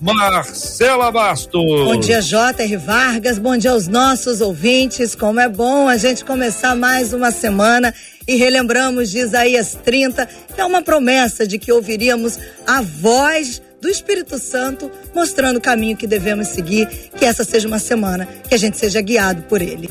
Marcela Bastos. Bom dia, J.R. Vargas. Bom dia aos nossos ouvintes. Como é bom a gente começar mais uma semana e relembramos de Isaías 30, que é uma promessa de que ouviríamos a voz do Espírito Santo, mostrando o caminho que devemos seguir, que essa seja uma semana que a gente seja guiado por ele.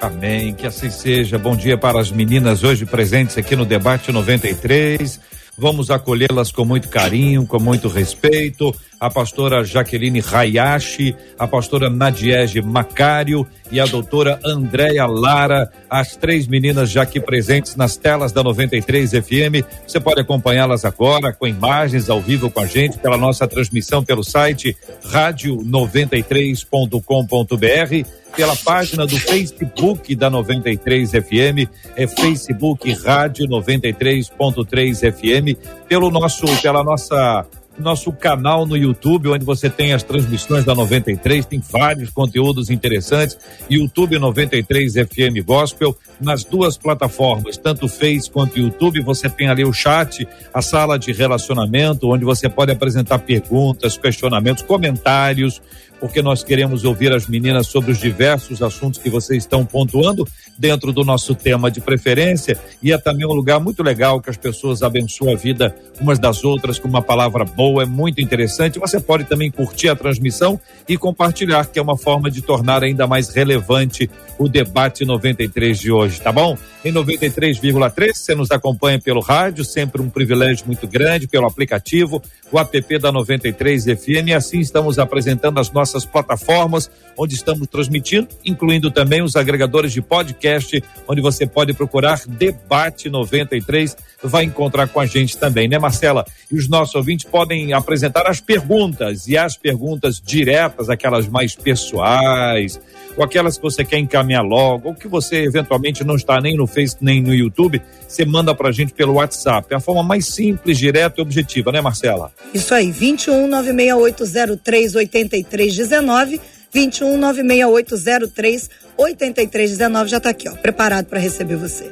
Amém, que assim seja. Bom dia para as meninas hoje presentes aqui no debate 93. Vamos acolhê-las com muito carinho, com muito respeito. A pastora Jaqueline Hayashi, a pastora Nadiege Macário e a doutora Andréia Lara, as três meninas já aqui presentes nas telas da 93 FM. Você pode acompanhá-las agora com imagens ao vivo com a gente pela nossa transmissão pelo site rádio93.com.br pela página do Facebook da 93 FM, é Facebook Rádio 93.3 FM, pelo nosso, pela nossa nosso canal no YouTube, onde você tem as transmissões da 93, tem vários conteúdos interessantes. YouTube 93 FM Gospel, nas duas plataformas, tanto Face quanto YouTube, você tem ali o chat, a sala de relacionamento, onde você pode apresentar perguntas, questionamentos, comentários porque nós queremos ouvir as meninas sobre os diversos assuntos que vocês estão pontuando dentro do nosso tema de preferência. E é também um lugar muito legal que as pessoas abençoam a vida umas das outras com uma palavra boa, é muito interessante. Você pode também curtir a transmissão e compartilhar, que é uma forma de tornar ainda mais relevante o debate 93 de hoje, tá bom? Em 93,3 você nos acompanha pelo rádio, sempre um privilégio muito grande, pelo aplicativo, o app da 93 FM, e assim estamos apresentando as nossas plataformas, onde estamos transmitindo, incluindo também os agregadores de podcast, onde você pode procurar Debate 93, vai encontrar com a gente também, né, Marcela? E os nossos ouvintes podem apresentar as perguntas, e as perguntas diretas, aquelas mais pessoais, ou aquelas que você quer encaminhar logo, ou que você eventualmente não está nem no Facebook nem no YouTube, você manda pra gente pelo WhatsApp. É a forma mais simples, direta e objetiva, né, Marcela? Isso aí, 21 96803 8319, 21 96803 8319 já está aqui, ó, preparado para receber você.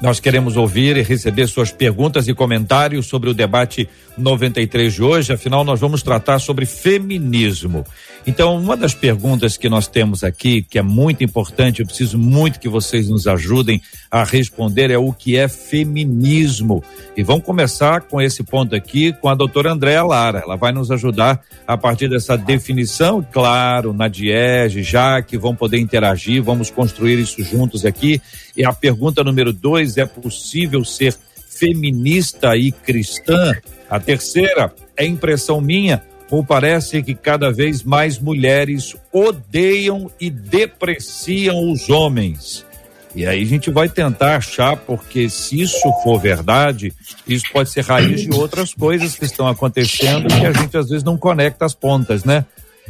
Nós queremos ouvir e receber suas perguntas e comentários sobre o debate 93 de hoje, afinal, nós vamos tratar sobre feminismo. Então, uma das perguntas que nós temos aqui, que é muito importante, eu preciso muito que vocês nos ajudem a responder, é o que é feminismo. E vamos começar com esse ponto aqui com a doutora Andréa Lara. Ela vai nos ajudar a partir dessa definição, claro, na Diege, já que vão poder interagir, vamos construir isso juntos aqui. E a pergunta número dois: é possível ser feminista e cristã? A terceira é impressão minha ou parece que cada vez mais mulheres odeiam e depreciam os homens. E aí a gente vai tentar achar, porque se isso for verdade, isso pode ser raiz de outras coisas que estão acontecendo que a gente às vezes não conecta as pontas, né?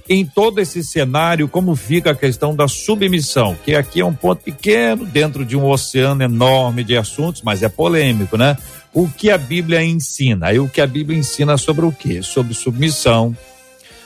Em todo esse cenário, como fica a questão da submissão, que aqui é um ponto pequeno dentro de um oceano enorme de assuntos, mas é polêmico, né? o que a Bíblia ensina. E o que a Bíblia ensina sobre o quê? Sobre submissão,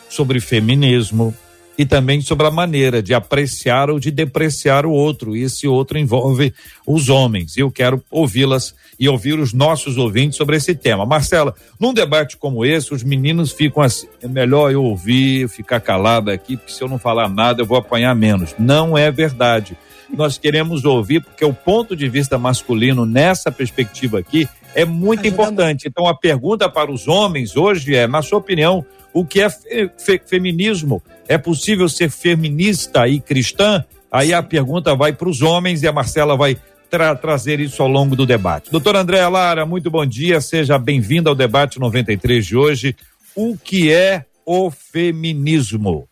sobre feminismo e também sobre a maneira de apreciar ou de depreciar o outro. E esse outro envolve os homens. E eu quero ouvi-las e ouvir os nossos ouvintes sobre esse tema. Marcela, num debate como esse, os meninos ficam assim: é melhor eu ouvir, ficar calado aqui, porque se eu não falar nada eu vou apanhar menos. Não é verdade. Nós queremos ouvir, porque o ponto de vista masculino nessa perspectiva aqui é muito Ajuda importante. Muito. Então, a pergunta para os homens hoje é, na sua opinião, o que é fe fe feminismo? É possível ser feminista e cristã? Aí a pergunta vai para os homens e a Marcela vai tra trazer isso ao longo do debate. Doutora Andréa Lara, muito bom dia, seja bem-vinda ao debate 93 de hoje. O que é o feminismo?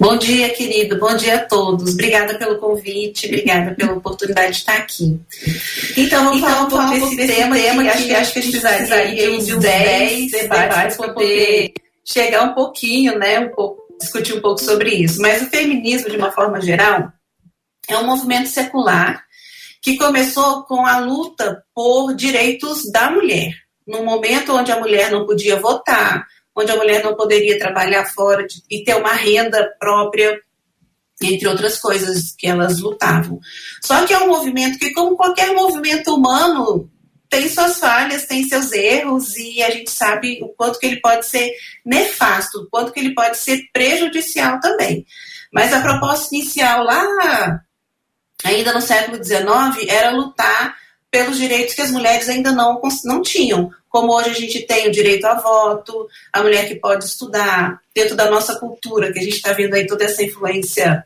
Bom dia, querido. Bom dia a todos. Obrigada pelo convite, obrigada pela oportunidade de estar aqui. Então, vamos então, falar um pouco desse, desse tema, tema que, que acho que a gente precisaria de uns 10 debates para poder chegar um pouquinho, né, um pouco, discutir um pouco sobre isso. Mas o feminismo, de uma forma geral, é um movimento secular que começou com a luta por direitos da mulher. No momento onde a mulher não podia votar, onde a mulher não poderia trabalhar fora de, e ter uma renda própria, entre outras coisas que elas lutavam. Só que é um movimento que, como qualquer movimento humano, tem suas falhas, tem seus erros e a gente sabe o quanto que ele pode ser nefasto, o quanto que ele pode ser prejudicial também. Mas a proposta inicial lá, ainda no século XIX, era lutar pelos direitos que as mulheres ainda não, não tinham. Como hoje a gente tem o direito a voto, a mulher que pode estudar, dentro da nossa cultura, que a gente está vendo aí toda essa influência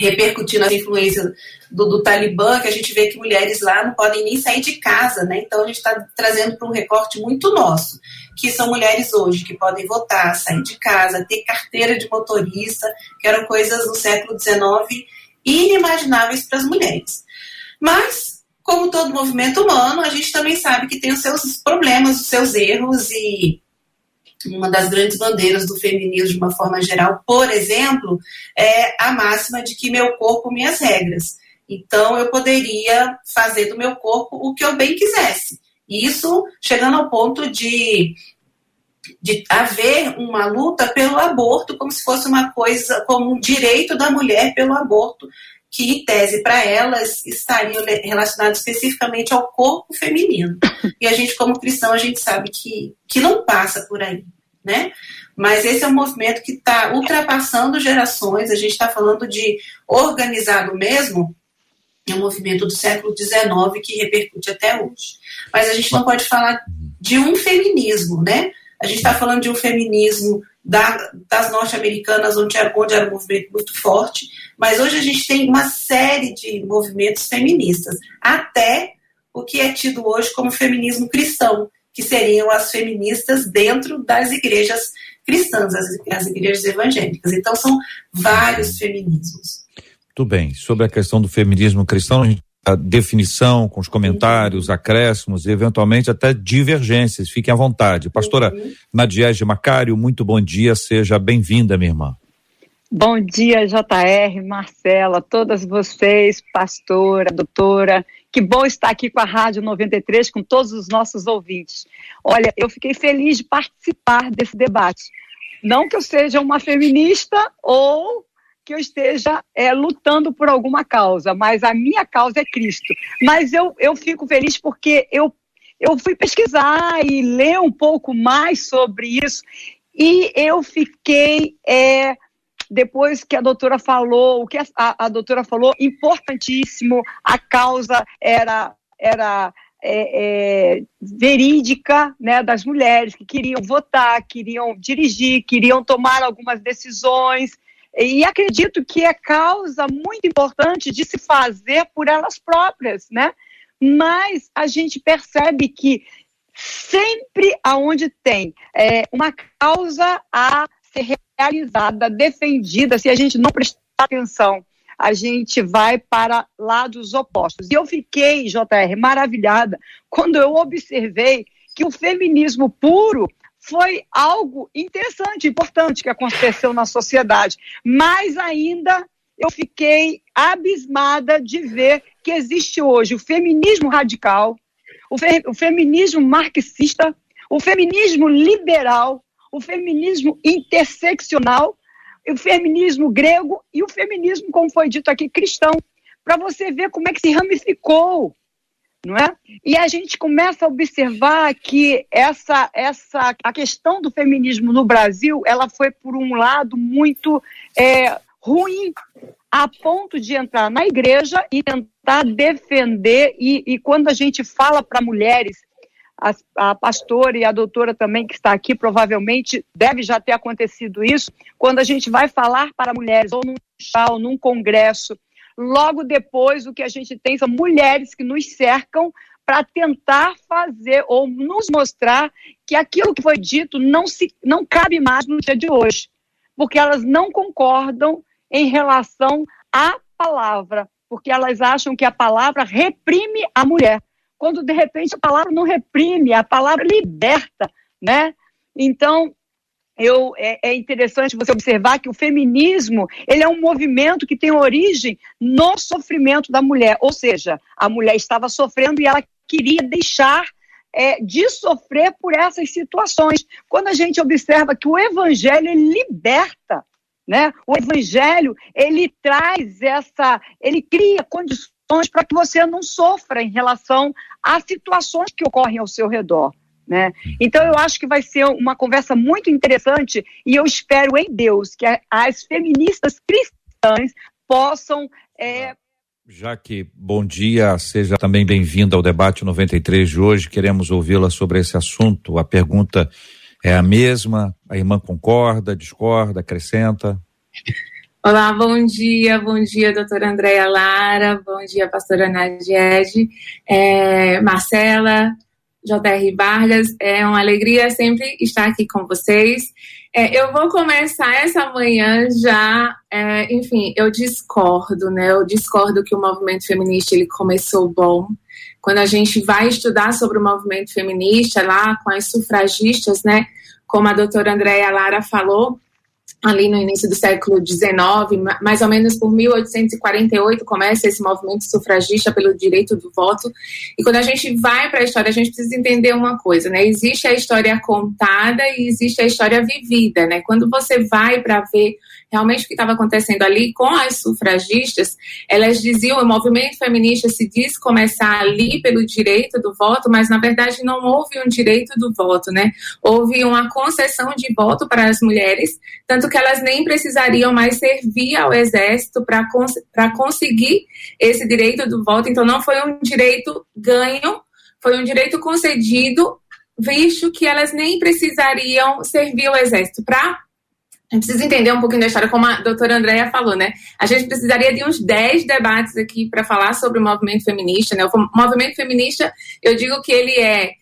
repercutindo a influência do, do, Talibã, que a gente vê que mulheres lá não podem nem sair de casa, né? Então a gente está trazendo para um recorte muito nosso, que são mulheres hoje que podem votar, sair de casa, ter carteira de motorista, que eram coisas no século XIX inimagináveis para as mulheres. Mas como todo movimento humano, a gente também sabe que tem os seus problemas, os seus erros e uma das grandes bandeiras do feminismo de uma forma geral, por exemplo, é a máxima de que meu corpo, minhas regras. Então, eu poderia fazer do meu corpo o que eu bem quisesse. Isso chegando ao ponto de, de haver uma luta pelo aborto, como se fosse uma coisa, como um direito da mulher pelo aborto, que, em tese, para elas, estariam relacionados especificamente ao corpo feminino. E a gente, como cristão, a gente sabe que, que não passa por aí, né? Mas esse é um movimento que está ultrapassando gerações, a gente está falando de organizado mesmo, é um movimento do século XIX que repercute até hoje. Mas a gente não pode falar de um feminismo, né? A gente está falando de um feminismo da, das norte-americanas, onde, onde era um movimento muito forte, mas hoje a gente tem uma série de movimentos feministas, até o que é tido hoje como feminismo cristão, que seriam as feministas dentro das igrejas cristãs, as, as igrejas evangélicas. Então são vários feminismos. Tudo bem. Sobre a questão do feminismo cristão, a definição, com os comentários, uhum. acréscimos e eventualmente até divergências. Fiquem à vontade. Pastora uhum. Nadiege Macário, muito bom dia, seja bem-vinda, minha irmã. Bom dia, JR, Marcela, todas vocês, pastora, doutora. Que bom estar aqui com a Rádio 93, com todos os nossos ouvintes. Olha, eu fiquei feliz de participar desse debate. Não que eu seja uma feminista ou que eu esteja é, lutando por alguma causa, mas a minha causa é Cristo. Mas eu, eu fico feliz porque eu, eu fui pesquisar e ler um pouco mais sobre isso e eu fiquei. É, depois que a doutora falou, o que a, a, doutora falou, importantíssimo, a causa era, era é, é, verídica né, das mulheres que queriam votar, queriam dirigir, queriam tomar algumas decisões. E acredito que é causa muito importante de se fazer por elas próprias, né? Mas a gente percebe que sempre aonde tem é, uma causa a ser realizada, defendida, se a gente não prestar atenção, a gente vai para lados opostos. E eu fiquei, JR, maravilhada quando eu observei que o feminismo puro foi algo interessante, importante que aconteceu na sociedade. Mas ainda eu fiquei abismada de ver que existe hoje o feminismo radical, o, fe o feminismo marxista, o feminismo liberal, o feminismo interseccional, o feminismo grego e o feminismo, como foi dito aqui, cristão, para você ver como é que se ramificou, não é? E a gente começa a observar que essa, essa, a questão do feminismo no Brasil, ela foi por um lado muito é, ruim, a ponto de entrar na igreja e tentar defender, e, e quando a gente fala para mulheres a, pastora e a doutora também que está aqui, provavelmente deve já ter acontecido isso, quando a gente vai falar para mulheres, ou num chá, ou num congresso, logo depois o que a gente tem são mulheres que nos cercam para tentar fazer ou nos mostrar que aquilo que foi dito não, se, não cabe mais no dia de hoje, porque elas não concordam em relação à palavra, porque elas acham que a palavra reprime a mulher, quando de repente a palavra não reprime, a palavra liberta, né? Então, eu, é, é, interessante você observar que o feminismo ele é um movimento que tem origem no sofrimento da mulher, ou seja, a mulher estava sofrendo e ela queria deixar é, de sofrer por essas situações. Quando a gente observa que o evangelho liberta, né? O evangelho ele traz essa, ele cria condições para que você não sofra em relação às situações que ocorrem ao seu redor. Né? Então, eu acho que vai ser uma conversa muito interessante e eu espero em Deus que as feministas cristãs possam. É... que bom dia, seja também bem-vinda ao debate 93 de hoje. Queremos ouvi-la sobre esse assunto. A pergunta é a mesma, a irmã concorda, discorda, acrescenta? Olá, bom dia, bom dia, doutora Andréia Lara, bom dia, pastora Nadiege, é, Marcela, J.R. Vargas. É uma alegria sempre estar aqui com vocês. É, eu vou começar essa manhã já, é, enfim, eu discordo, né? Eu discordo que o movimento feminista ele começou bom. Quando a gente vai estudar sobre o movimento feminista lá com as sufragistas, né? Como a doutora Andréa Lara falou, ali no início do século XIX, mais ou menos por 1848 começa esse movimento sufragista pelo direito do voto. E quando a gente vai para a história, a gente precisa entender uma coisa, né? Existe a história contada e existe a história vivida, né? Quando você vai para ver realmente o que estava acontecendo ali com as sufragistas, elas diziam, o movimento feminista se diz começar ali pelo direito do voto, mas na verdade não houve um direito do voto, né? Houve uma concessão de voto para as mulheres, tanto que elas nem precisariam mais servir ao exército para cons conseguir esse direito do voto. Então não foi um direito ganho, foi um direito concedido, visto que elas nem precisariam servir ao exército para a gente precisa entender um pouquinho da história, como a doutora Andréia falou, né? A gente precisaria de uns 10 debates aqui para falar sobre o movimento feminista, né? O movimento feminista, eu digo que ele é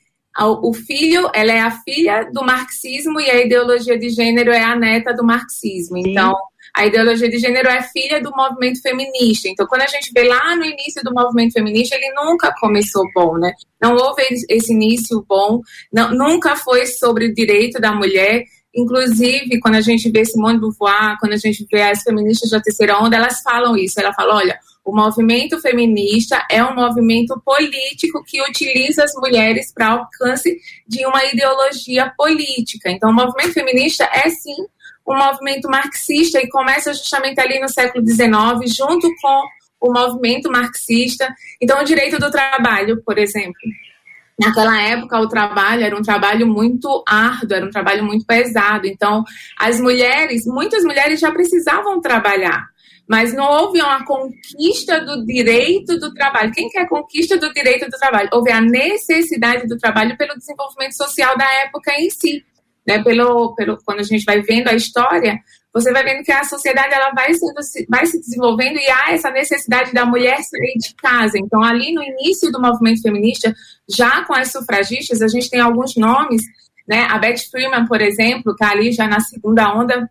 o filho, ela é a filha do marxismo e a ideologia de gênero é a neta do marxismo. Então, a ideologia de gênero é filha do movimento feminista. Então, quando a gente vê lá no início do movimento feminista, ele nunca começou bom, né? Não houve esse início bom, não, nunca foi sobre o direito da mulher. Inclusive, quando a gente vê Simone Beauvoir, quando a gente vê as feministas da terceira onda, elas falam isso. Ela fala, olha, o movimento feminista é um movimento político que utiliza as mulheres para alcance de uma ideologia política. Então, o movimento feminista é sim um movimento marxista e começa justamente ali no século XIX, junto com o movimento marxista. Então, o direito do trabalho, por exemplo. Naquela época, o trabalho era um trabalho muito árduo, era um trabalho muito pesado. Então, as mulheres, muitas mulheres já precisavam trabalhar, mas não houve uma conquista do direito do trabalho. Quem quer conquista do direito do trabalho? Houve a necessidade do trabalho pelo desenvolvimento social da época em si. Né? Pelo, pelo, quando a gente vai vendo a história, você vai vendo que a sociedade ela vai, sendo, vai se desenvolvendo e há essa necessidade da mulher sair de casa. Então, ali no início do movimento feminista, já com as sufragistas, a gente tem alguns nomes, né? A Beth Freeman, por exemplo, está ali já na segunda onda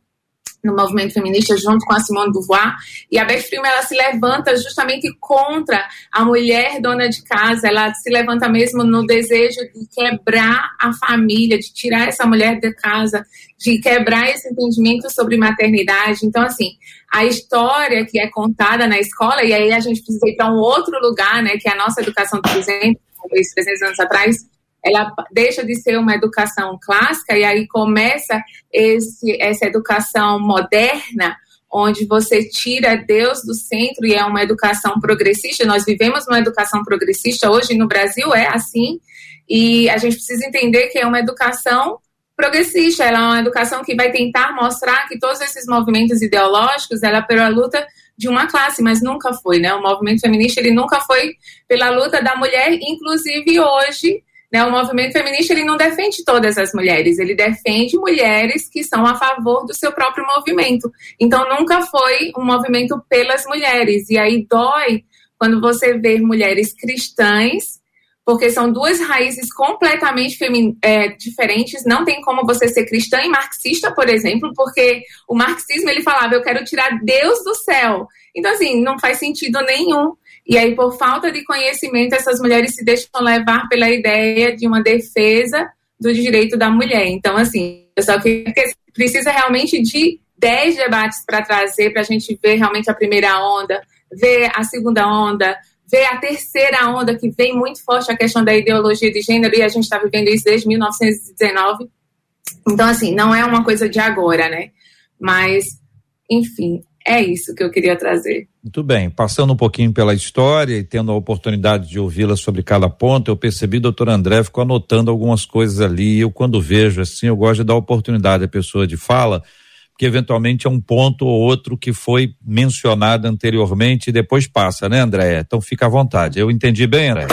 no movimento feminista junto com a Simone Beauvoir. E a Beth Freeman ela se levanta justamente contra a mulher dona de casa. Ela se levanta mesmo no desejo de quebrar a família de tirar essa mulher de casa de quebrar esse entendimento sobre maternidade. Então assim a história que é contada na escola e aí a gente precisa ir para um outro lugar né que é a nossa educação exemplo 300 anos atrás ela deixa de ser uma educação clássica e aí começa esse, essa educação moderna, onde você tira Deus do centro e é uma educação progressista. Nós vivemos uma educação progressista hoje no Brasil, é assim, e a gente precisa entender que é uma educação progressista, ela é uma educação que vai tentar mostrar que todos esses movimentos ideológicos, ela é pela luta de uma classe, mas nunca foi, né? O movimento feminista, ele nunca foi pela luta da mulher, inclusive hoje, Né? O movimento feminista ele não defende todas as mulheres, ele defende mulheres que são a favor do seu próprio movimento. Então nunca foi um movimento pelas mulheres. E aí dói quando você vê mulheres cristãs, porque são duas raízes completamente é, diferentes. Não tem como você ser cristã e marxista, por exemplo, porque o marxismo ele falava eu quero tirar Deus do céu. Então assim não faz sentido nenhum. E aí, por falta de conhecimento, essas mulheres se deixam levar pela ideia de uma defesa do direito da mulher. Então, assim, só que precisa realmente de 10 debates para trazer, para a gente ver realmente a primeira onda, ver a segunda onda, ver a terceira onda, que vem muito forte a questão da ideologia de gênero, e a gente está vivendo isso desde 1919. Então, assim, não é uma coisa de agora, né? Mas, enfim, é isso que eu queria trazer. Muito bem. Passando um pouquinho pela história e tendo a oportunidade de ouvi-la sobre cada ponto, eu percebi, doutor André, ficou anotando algumas coisas ali. Eu, quando vejo assim, eu gosto de dar oportunidade à pessoa de fala, porque eventualmente é um ponto ou outro que foi mencionado anteriormente e depois passa, né, André? Então fica à vontade. Eu entendi bem, André?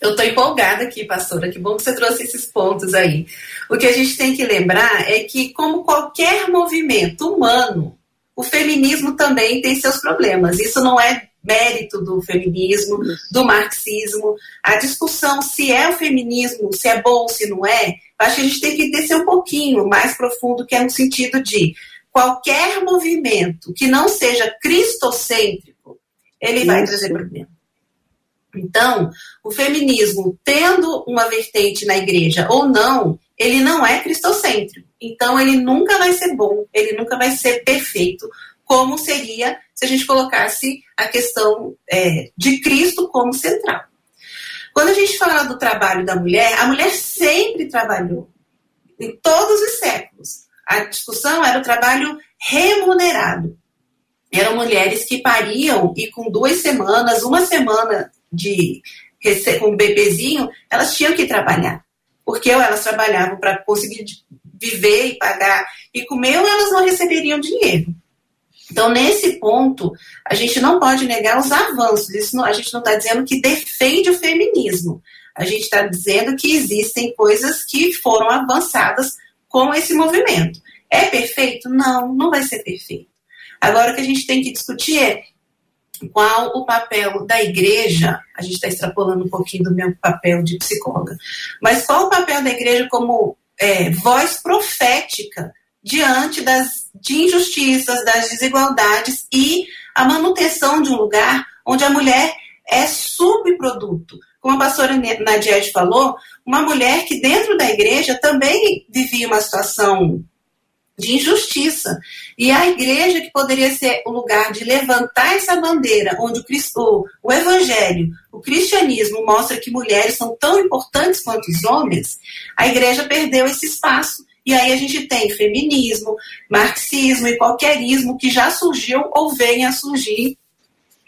Eu estou empolgada aqui, pastora. Que bom que você trouxe esses pontos aí. O que a gente tem que lembrar é que, como qualquer movimento humano, o feminismo também tem seus problemas. Isso não é mérito do feminismo, do marxismo. A discussão se é o feminismo, se é bom, se não é, acho que a gente tem que descer um pouquinho mais profundo, que é no sentido de qualquer movimento que não seja cristocêntrico, ele Isso. vai trazer problema. Então, o feminismo, tendo uma vertente na igreja ou não, ele não é cristocêntrico. Então, ele nunca vai ser bom, ele nunca vai ser perfeito, como seria se a gente colocasse a questão é, de Cristo como central. Quando a gente fala do trabalho da mulher, a mulher sempre trabalhou, em todos os séculos. A discussão era o trabalho remunerado. Eram mulheres que pariam e com duas semanas, uma semana de com um bebezinho, elas tinham que trabalhar porque ou elas trabalhavam para conseguir viver e pagar e comer, elas não receberiam dinheiro. Então, nesse ponto, a gente não pode negar os avanços. Isso não, a gente não está dizendo que defende o feminismo. A gente está dizendo que existem coisas que foram avançadas com esse movimento. É perfeito? Não, não vai ser perfeito. Agora, o que a gente tem que discutir é qual o papel da igreja, a gente está extrapolando um pouquinho do meu papel de psicóloga, mas qual o papel da igreja como é, voz profética diante das de injustiças, das desigualdades e a manutenção de um lugar onde a mulher é subproduto. Como a pastora Nadiette falou, uma mulher que dentro da igreja também vivia uma situação de injustiça. E a igreja, que poderia ser o lugar de levantar essa bandeira, onde o, Cristo, o evangelho, o cristianismo mostra que mulheres são tão importantes quanto os homens, a igreja perdeu esse espaço. E aí a gente tem feminismo, marxismo e que já surgiu ou vem a surgir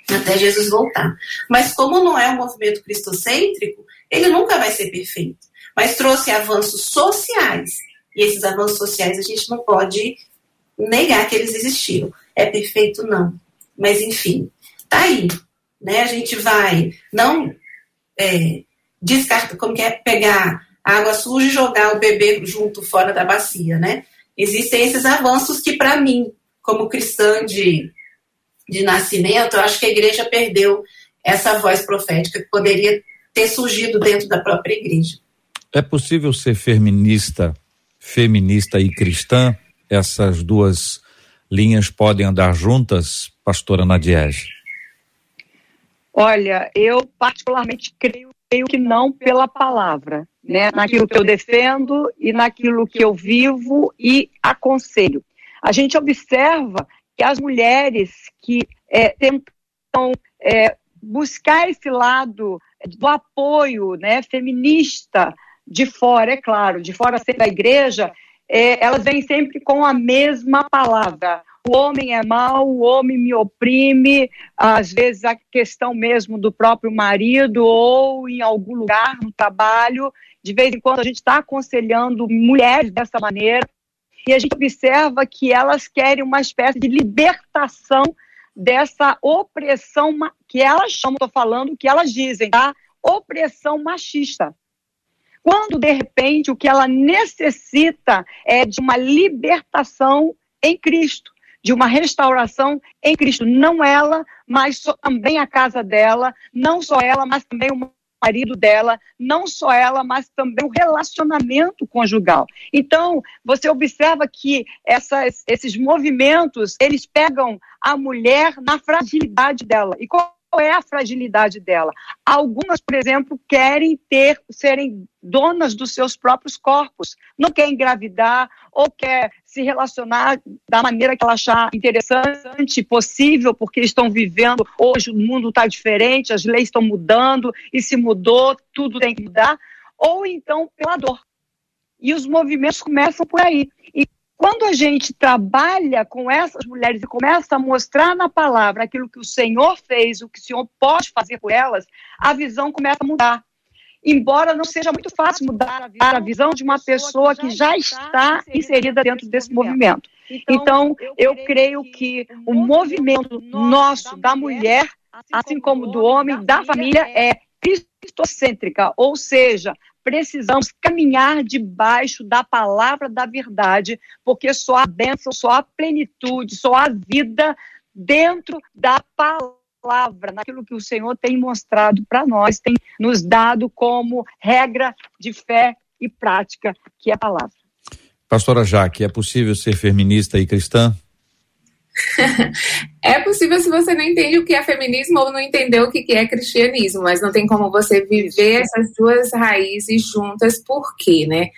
até Jesus voltar. Mas como não é um movimento cristocêntrico, ele nunca vai ser perfeito. Mas trouxe avanços sociais e esses avanços sociais a gente não pode negar que eles existiram. É perfeito? Não. Mas, enfim, tá aí. Né? A gente vai não é, descarta, como que é pegar água suja e jogar o bebê junto fora da bacia, né? Existem esses avanços que, para mim, como cristã de, de nascimento, eu acho que a igreja perdeu essa voz profética que poderia ter surgido dentro da própria igreja. É possível ser feminista feminista e cristã, essas duas linhas podem andar juntas, pastora Nadiege? Olha, eu particularmente creio, creio que não pela palavra, né? Naquilo que eu defendo e naquilo que eu vivo e aconselho. A gente observa que as mulheres que é, tentam é, buscar esse lado do apoio né, feminista de fora, é claro, de fora da igreja, é, elas vêm sempre com a mesma palavra. O homem é mau, o homem me oprime, às vezes a questão mesmo do próprio marido ou em algum lugar no trabalho. De vez em quando a gente está aconselhando mulheres dessa maneira e a gente observa que elas querem uma espécie de libertação dessa opressão que elas chamam, estou falando, que elas dizem, tá? Opressão machista. Quando de repente o que ela necessita é de uma libertação em Cristo, de uma restauração em Cristo, não ela, mas também a casa dela, não só ela, mas também o marido dela, não só ela, mas também o relacionamento conjugal. Então, você observa que essas, esses movimentos, eles pegam a mulher na fragilidade dela. E qual é a fragilidade dela? Algumas, por exemplo, querem ter, serem donas dos seus próprios corpos, não quer engravidar ou quer se relacionar da maneira que ela achar interessante, possível, porque estão vivendo hoje o mundo está diferente, as leis estão mudando e se mudou, tudo tem que mudar, ou então pela dor. E os movimentos começam por aí. E quando a gente trabalha com essas mulheres e começa a mostrar na palavra aquilo que o Senhor fez, o que o Senhor pode fazer por elas, a visão começa a mudar embora não seja muito fácil mudar a visão de uma pessoa que já está inserida dentro desse movimento. Então, eu creio que o movimento nosso, da mulher, assim como do homem, da família, é cristocêntrica, ou seja, precisamos caminhar debaixo da palavra da verdade, porque só há bênção, só há plenitude, só há vida dentro da palavra naquilo que o Senhor tem mostrado para nós, tem nos dado como regra de fé e prática, que é a palavra. Pastora Jaque, é possível ser feminista e cristã? é possível se você não entende o que é feminismo ou não entendeu o que é cristianismo, mas não tem como você viver essas duas raízes juntas, por quê, né?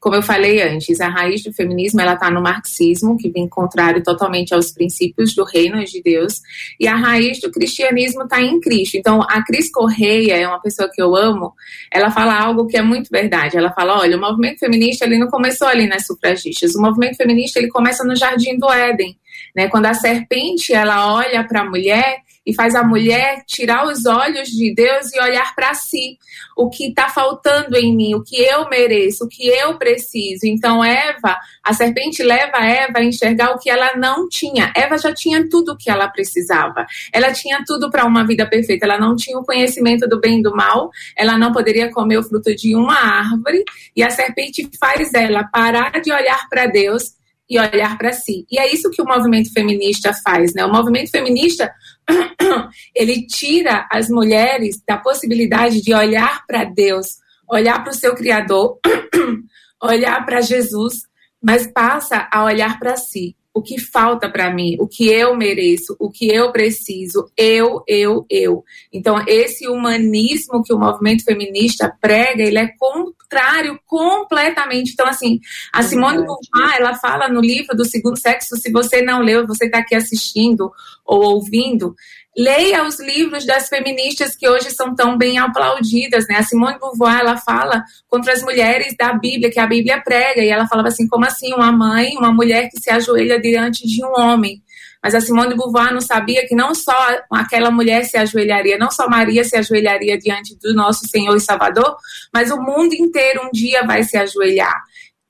como eu falei antes, a raiz do feminismo ela está no marxismo, que vem contrário totalmente aos princípios do reino de Deus, e a raiz do cristianismo está em Cristo. Então, a Cris Correia é uma pessoa que eu amo. Ela fala algo que é muito verdade. Ela fala, olha, o movimento feminista ele não começou ali nas sufragistas. O movimento feminista ele começa no Jardim do Éden, né? Quando a serpente ela olha para a mulher e faz a mulher tirar os olhos de Deus e olhar para si. O que está faltando em mim, o que eu mereço, o que eu preciso. Então, Eva, a serpente leva Eva a enxergar o que ela não tinha. Eva já tinha tudo o que ela precisava. Ela tinha tudo para uma vida perfeita. Ela não tinha o conhecimento do bem e do mal. Ela não poderia comer o fruto de uma árvore. E a serpente faz ela parar de olhar para Deus e olhar para si. E é isso que o movimento feminista faz, né? O movimento feminista ele tira as mulheres da possibilidade de olhar para Deus, olhar para o seu criador, olhar para Jesus, mas passa a olhar para si o que falta para mim, o que eu mereço, o que eu preciso, eu, eu, eu. Então, esse humanismo que o movimento feminista prega, ele é contrário completamente. Então, assim, a Simone Beauvoir, ela fala no livro do Segundo Sexo, se você não leu, você está aqui assistindo ou ouvindo, leia os livros das feministas que hoje são tão bem aplaudidas, né? A Simone Beauvoir, ela fala contra as mulheres da Bíblia, que a Bíblia prega, e ela falava assim, como assim uma mãe, uma mulher que se ajoelha diante de um homem? Mas a Simone de Beauvoir não sabia que não só aquela mulher se ajoelharia, não só Maria se ajoelharia diante do nosso Senhor e Salvador, mas o mundo inteiro um dia vai se ajoelhar.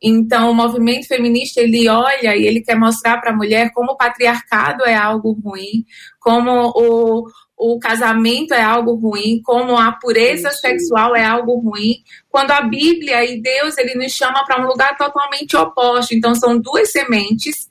Então, o movimento feminista ele olha e ele quer mostrar para a mulher como o patriarcado é algo ruim, como o, o casamento é algo ruim, como a pureza sexual é algo ruim, quando a Bíblia e Deus ele nos chama para um lugar totalmente oposto. Então, são duas sementes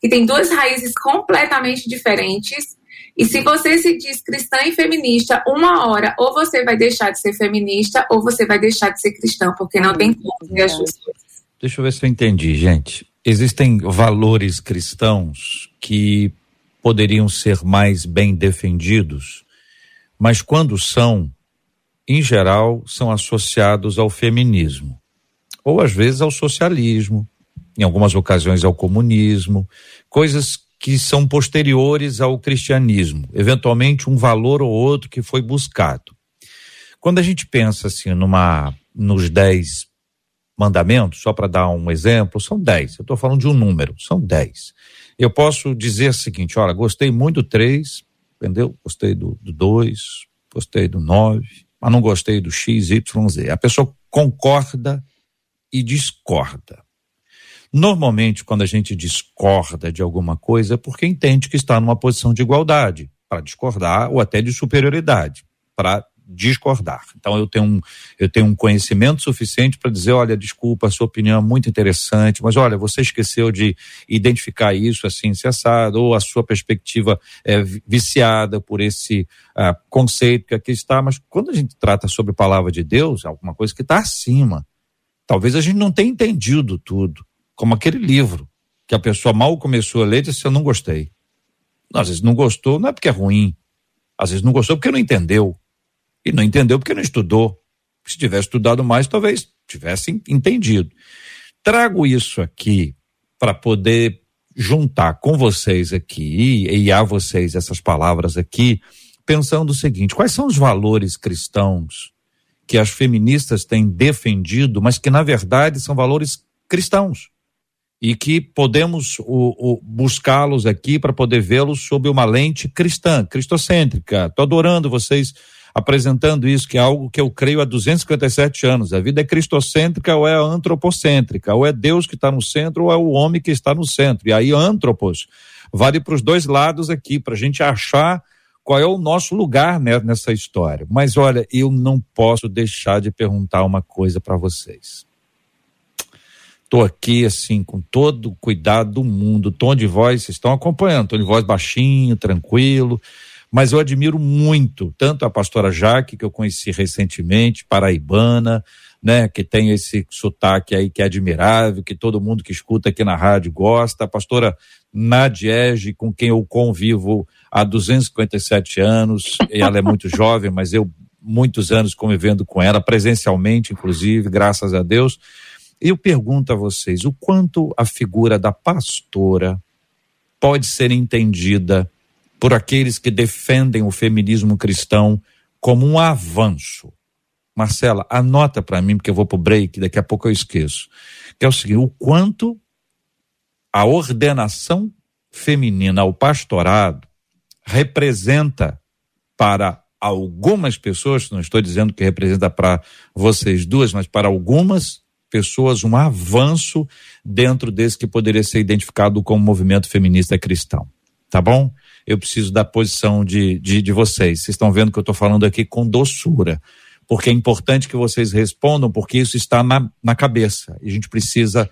que têm duas raízes completamente diferentes. E se você se diz cristã e feminista, uma hora ou você vai deixar de ser feminista ou você vai deixar de ser cristã, porque não tem como ver as duas coisas. Deixa eu ver se eu entendi, gente. Existem valores cristãos que poderiam ser mais bem defendidos, mas quando são, em geral, são associados ao feminismo, ou às vezes ao socialismo, em algumas ocasiões ao comunismo, coisas que são posteriores ao cristianismo, eventualmente um valor ou outro que foi buscado. Quando a gente pensa assim numa nos dez mandamentos, só para dar um exemplo, são dez. Eu estou falando de um número, são dez. Eu posso dizer o seguinte: olha, gostei muito do três, entendeu? Gostei do, do dois, gostei do nove, mas não gostei do X, Y, Z. A pessoa concorda e discorda. Normalmente, quando a gente discorda de alguma coisa, é porque entende que está numa posição de igualdade, para discordar ou até de superioridade, para discordar. Então eu tenho um, eu tenho um conhecimento suficiente para dizer, olha, desculpa, a sua opinião é muito interessante, mas olha, você esqueceu de identificar isso assim, cessado, ou a sua perspectiva é viciada por esse uh, conceito que aqui está. Mas quando a gente trata sobre a palavra de Deus, é alguma coisa que está acima. Talvez a gente não tenha entendido tudo, como aquele livro que a pessoa mal começou a ler e disse, eu não gostei. Às vezes não gostou, não é porque é ruim. Às vezes não gostou porque não entendeu. E não entendeu porque não estudou. Se tivesse estudado mais, talvez tivesse entendido. Trago isso aqui para poder juntar com vocês aqui e a vocês essas palavras aqui, pensando o seguinte: quais são os valores cristãos que as feministas têm defendido, mas que na verdade são valores cristãos? e que podemos buscá-los aqui para poder vê-los sob uma lente cristã, cristocêntrica. Estou adorando vocês apresentando isso, que é algo que eu creio há 257 anos. A vida é cristocêntrica ou é antropocêntrica, ou é Deus que está no centro ou é o homem que está no centro. E aí, antropos, vale para os dois lados aqui, para a gente achar qual é o nosso lugar né, nessa história. Mas olha, eu não posso deixar de perguntar uma coisa para vocês. Estou aqui, assim, com todo o cuidado do mundo. Tom de voz, vocês estão acompanhando. Tom de voz baixinho, tranquilo. Mas eu admiro muito, tanto a pastora Jaque, que eu conheci recentemente, paraibana, né, que tem esse sotaque aí que é admirável, que todo mundo que escuta aqui na rádio gosta. A pastora Nadiege, com quem eu convivo há 257 anos. Ela é muito jovem, mas eu muitos anos convivendo com ela, presencialmente, inclusive, graças a Deus. Eu pergunto a vocês o quanto a figura da pastora pode ser entendida por aqueles que defendem o feminismo cristão como um avanço. Marcela, anota para mim, porque eu vou para o break, daqui a pouco eu esqueço. Que é o seguinte: o quanto a ordenação feminina ao pastorado representa para algumas pessoas, não estou dizendo que representa para vocês duas, mas para algumas pessoas um avanço dentro desse que poderia ser identificado como movimento feminista cristão. Tá bom? Eu preciso da posição de, de, de vocês. Vocês estão vendo que eu estou falando aqui com doçura, porque é importante que vocês respondam, porque isso está na, na cabeça. E a gente precisa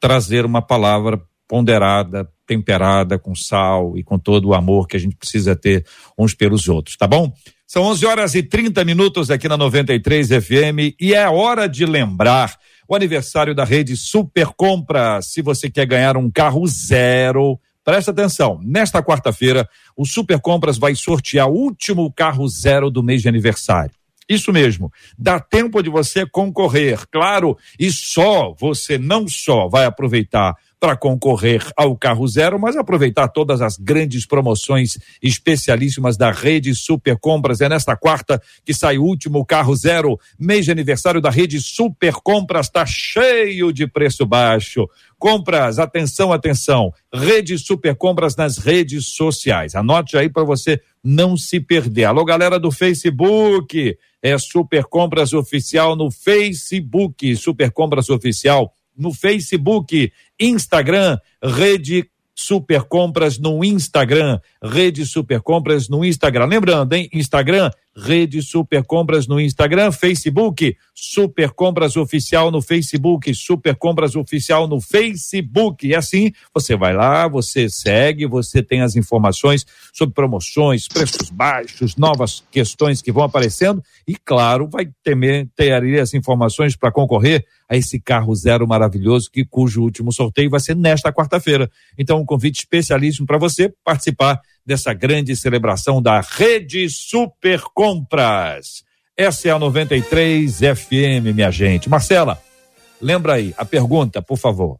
trazer uma palavra ponderada, temperada, com sal e com todo o amor que a gente precisa ter uns pelos outros, tá bom? São 11 horas e 30 minutos aqui na 93 FM e é hora de lembrar o aniversário da rede Super Compra. Se você quer ganhar um carro zero, presta atenção. Nesta quarta-feira, o Super Compras vai sortear o último carro zero do mês de aniversário. Isso mesmo, dá tempo de você concorrer, claro, e só você não só vai aproveitar para concorrer ao carro zero, mas aproveitar todas as grandes promoções especialíssimas da rede Super Compras. É nesta quarta que sai o último carro zero. Mês de aniversário da rede Super Compras está cheio de preço baixo. Compras, atenção, atenção. Rede Super Compras nas redes sociais. Anote aí para você não se perder. Alô, galera do Facebook. É Super Compras Oficial no Facebook. Super Compras Oficial no Facebook, Instagram, Rede Super Compras no Instagram, Rede Super Compras no Instagram. Lembrando, hein? Instagram, Rede Super Compras no Instagram, Facebook, Super Compras Oficial no Facebook, Super Compras Oficial no Facebook. E assim, você vai lá, você segue, você tem as informações sobre promoções, preços baixos, novas questões que vão aparecendo e, claro, vai ter, as informações para concorrer a esse carro zero maravilhoso que cujo último sorteio vai ser nesta quarta-feira. Então, um convite especialíssimo para você participar dessa grande celebração da Rede Super Compras. Essa é a 93 FM, minha gente. Marcela, lembra aí a pergunta, por favor.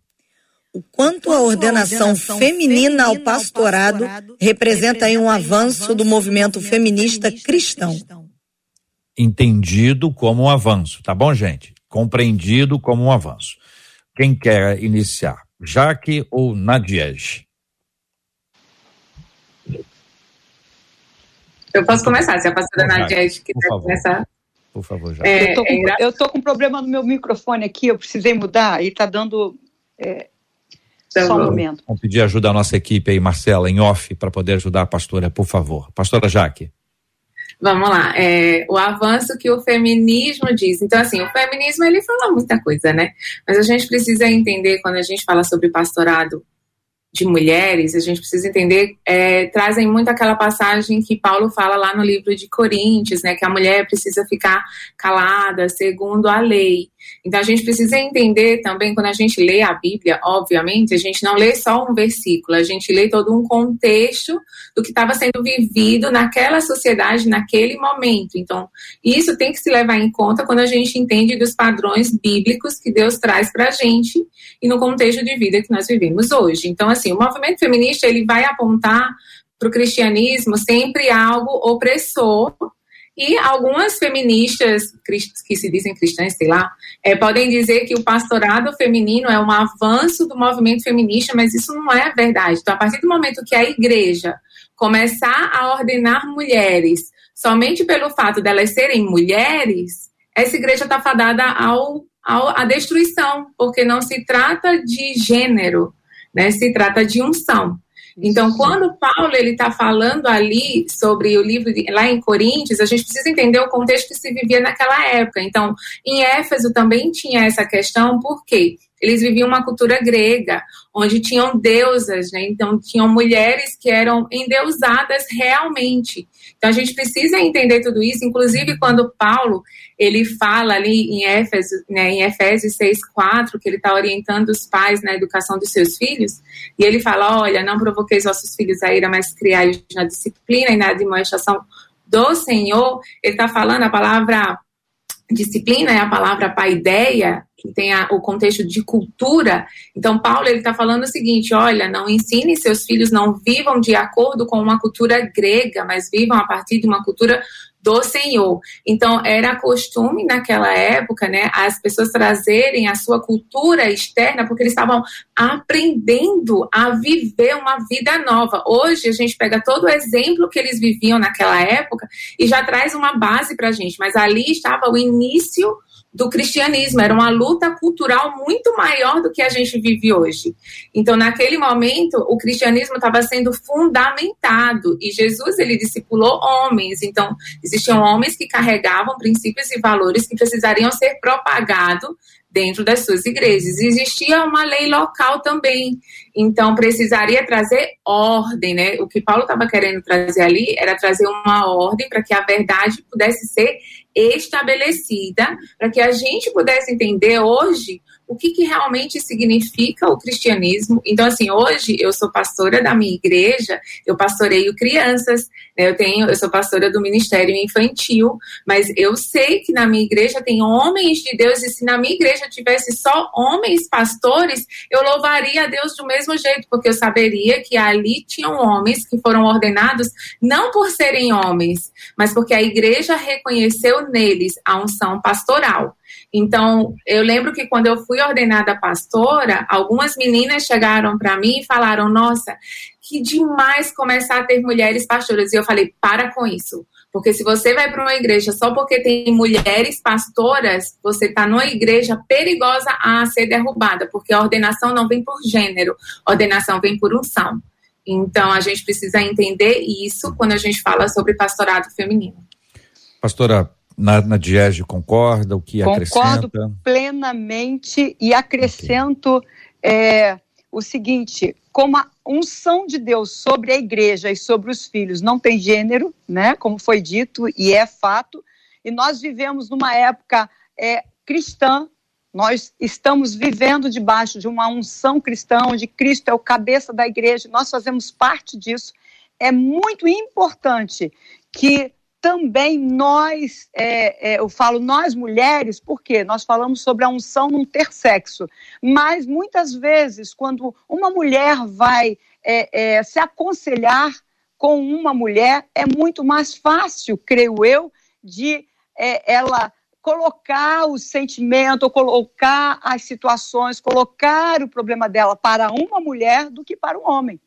O quanto a ordenação feminina ao pastorado representa aí um avanço do movimento feminista cristão? Entendido como um avanço, tá bom, gente? Compreendido como um avanço. Quem quer iniciar? Jaque ou Nadiege? Eu posso começar, se a pastora Nadia quiser começar. Por favor, já. É, eu, tô com, é eu tô com problema no meu microfone aqui, eu precisei mudar e tá dando. É, tá só um momento. Vamos pedir ajuda à nossa equipe aí, Marcela, em off, para poder ajudar a pastora, por favor. Pastora Jaque. Vamos lá, é, o avanço que o feminismo diz. Então, assim, o feminismo ele fala muita coisa, né? Mas a gente precisa entender quando a gente fala sobre pastorado de mulheres, a gente precisa entender, é, trazem muito aquela passagem que Paulo fala lá no livro de Coríntios, né, que a mulher precisa ficar calada segundo a lei. Então a gente precisa entender também, quando a gente lê a Bíblia, obviamente, a gente não lê só um versículo, a gente lê todo um contexto do que estava sendo vivido naquela sociedade, naquele momento. Então, isso tem que se levar em conta quando a gente entende dos padrões bíblicos que Deus traz para a gente e no contexto de vida que nós vivemos hoje. Então, assim, o movimento feminista ele vai apontar para o cristianismo sempre algo opressor e algumas feministas que se dizem cristãs, sei lá, é, podem dizer que o pastorado feminino é um avanço do movimento feminista, mas isso não é verdade. Então, a partir do momento que a igreja começar a ordenar mulheres somente pelo fato delas serem mulheres, essa igreja está fadada ao, ao, à destruição, porque não se trata de gênero, né? se trata de unção. Então, quando Paulo ele está falando ali sobre o livro de, lá em Coríntios, a gente precisa entender o contexto que se vivia naquela época. Então, em Éfeso também tinha essa questão, por quê? Eles viviam uma cultura grega, onde tinham deusas, né? Então, tinham mulheres que eram endeusadas realmente. Então, a gente precisa entender tudo isso, inclusive quando Paulo ele fala ali em Éfeso, né, em Efésios 6,4, que ele está orientando os pais na educação dos seus filhos, e ele fala: olha, não provoqueis vossos filhos a ira, mas criai na disciplina e na demonstração do Senhor. Ele está falando a palavra disciplina é a palavra paideia, que tem a, o contexto de cultura. Então, Paulo ele está falando o seguinte: olha, não ensine seus filhos, não vivam de acordo com uma cultura grega, mas vivam a partir de uma cultura do Senhor. Então, era costume naquela época, né, as pessoas trazerem a sua cultura externa, porque eles estavam aprendendo a viver uma vida nova. Hoje, a gente pega todo o exemplo que eles viviam naquela época e já traz uma base para a gente, mas ali estava o início do cristianismo, era uma luta cultural muito maior do que a gente vive hoje. Então, naquele momento, o cristianismo estava sendo fundamentado e Jesus ele discipulou homens. Então, existiam homens que carregavam princípios e valores que precisariam ser propagados dentro das suas igrejas. Existia uma lei local também, então precisaria trazer ordem, né? O que Paulo estava querendo trazer ali era trazer uma ordem para que a verdade pudesse ser estabelecida, para que a gente pudesse entender hoje o que, que, realmente significa o cristianismo. Então, assim, hoje eu sou pastora da minha igreja, eu pastoreio crianças, né, eu tenho, eu sou pastora do Ministério Infantil, mas eu sei que na minha igreja tem homens de Deus, e se na minha igreja tivesse só homens pastores, eu louvaria a Deus do mesmo jeito, porque eu saberia que ali tinham homens que foram ordenados não por serem homens, mas porque a igreja reconheceu neles a unção pastoral. Então, eu lembro que quando eu fui ordenada pastora, algumas meninas chegaram para mim e falaram: Nossa, que demais começar a ter mulheres pastoras. E eu falei: Para com isso. Porque se você vai para uma igreja só porque tem mulheres pastoras, você está numa igreja perigosa a ser derrubada, porque a ordenação não vem por gênero, a ordenação vem por unção. Então, a gente precisa entender isso quando a gente fala sobre pastorado feminino. Pastora, na, na Diege concorda? O que Concordo acrescenta? Concordo plenamente e acrescento okay. é, o seguinte: como a unção de Deus sobre a igreja e sobre os filhos não tem gênero, né? Como foi dito e é fato, e nós vivemos numa época é, cristã. Nós estamos vivendo debaixo de uma unção cristã, onde Cristo é o cabeça da igreja, nós fazemos parte disso. É muito importante que também nós, é, é, eu falo nós mulheres, porque nós falamos sobre a unção não ter sexo, mas muitas vezes, quando uma mulher vai é, é, se aconselhar com uma mulher, é muito mais fácil, creio eu, de é, ela colocar o sentimento, colocar as situações, colocar o problema dela para uma mulher do que para um homem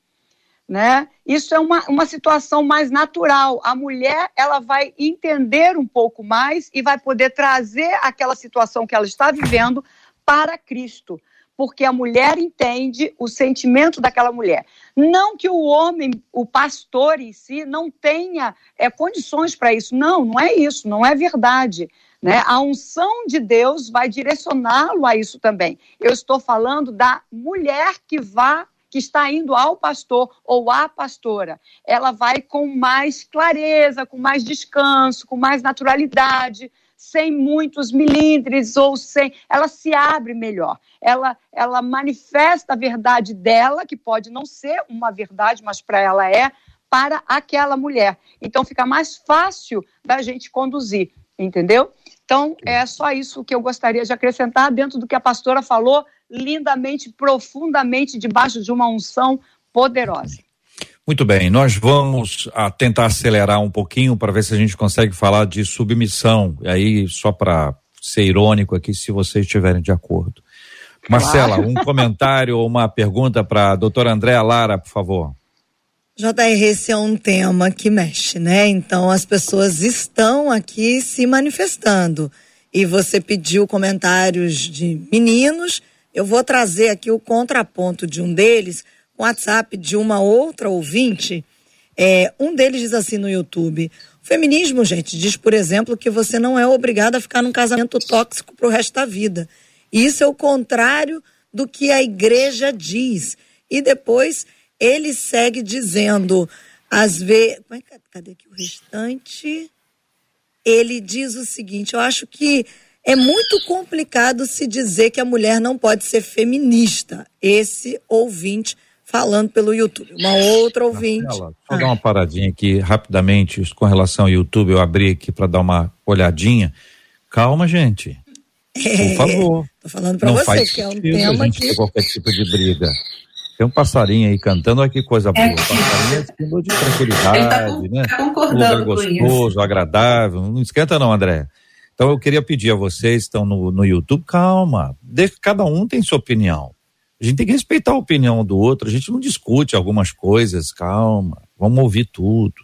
né? Isso é uma, uma situação mais natural. A mulher, ela vai entender um pouco mais e vai poder trazer aquela situação que ela está vivendo para Cristo. porque a mulher entende o sentimento daquela mulher. Não que o homem, o pastor em si, não tenha é, condições para isso. Não, não é isso, não é verdade. Né? A unção de Deus vai direcioná-lo a isso também. Eu estou falando da mulher que vá que está indo ao pastor ou à pastora, ela vai com mais clareza, com mais descanso, com mais naturalidade, sem muitos milímetros ou sem. Ela se abre melhor. Ela, ela manifesta a verdade dela, que pode não ser uma verdade, mas para ela é, para aquela mulher. Então fica mais fácil da gente conduzir, entendeu? Então é só isso que eu gostaria de acrescentar dentro do que a pastora falou, lindamente, profundamente, debaixo de uma unção poderosa. Muito bem, nós vamos a ah, tentar acelerar um pouquinho para ver se a gente consegue falar de submissão. E aí, só para ser irônico aqui, se vocês estiverem de acordo. Marcela, um comentário ou uma pergunta para a doutora Andréa Lara, por favor. JR, esse é um tema que mexe, né? Então as pessoas estão aqui se manifestando. E você pediu comentários de meninos. Eu vou trazer aqui o contraponto de um deles, WhatsApp de uma outra ouvinte. É, um deles diz assim no YouTube: o feminismo, gente, diz, por exemplo, que você não é obrigado a ficar num casamento tóxico pro resto da vida. E isso é o contrário do que a igreja diz. E depois ele segue dizendo, às vezes. É cadê aqui o restante? Ele diz o seguinte: eu acho que é muito complicado se dizer que a mulher não pode ser feminista. Esse ouvinte falando pelo YouTube. Uma outra ouvinte. Marcela, só ah. dar uma paradinha aqui rapidamente com relação ao YouTube. Eu abri aqui para dar uma olhadinha. Calma, gente. Por favor. Tô falando para você que é um tema a gente que... qualquer tipo de briga. Tem um passarinho aí cantando, olha que coisa boa. É. Passarinho é símbolo de tranquilidade, tá com, né? Tá concordando um lugar gostoso, agradável. Não esquenta não, André. Então eu queria pedir a vocês que estão no, no YouTube, calma. Deixa, cada um tem sua opinião. A gente tem que respeitar a opinião do outro, a gente não discute algumas coisas, calma, vamos ouvir tudo.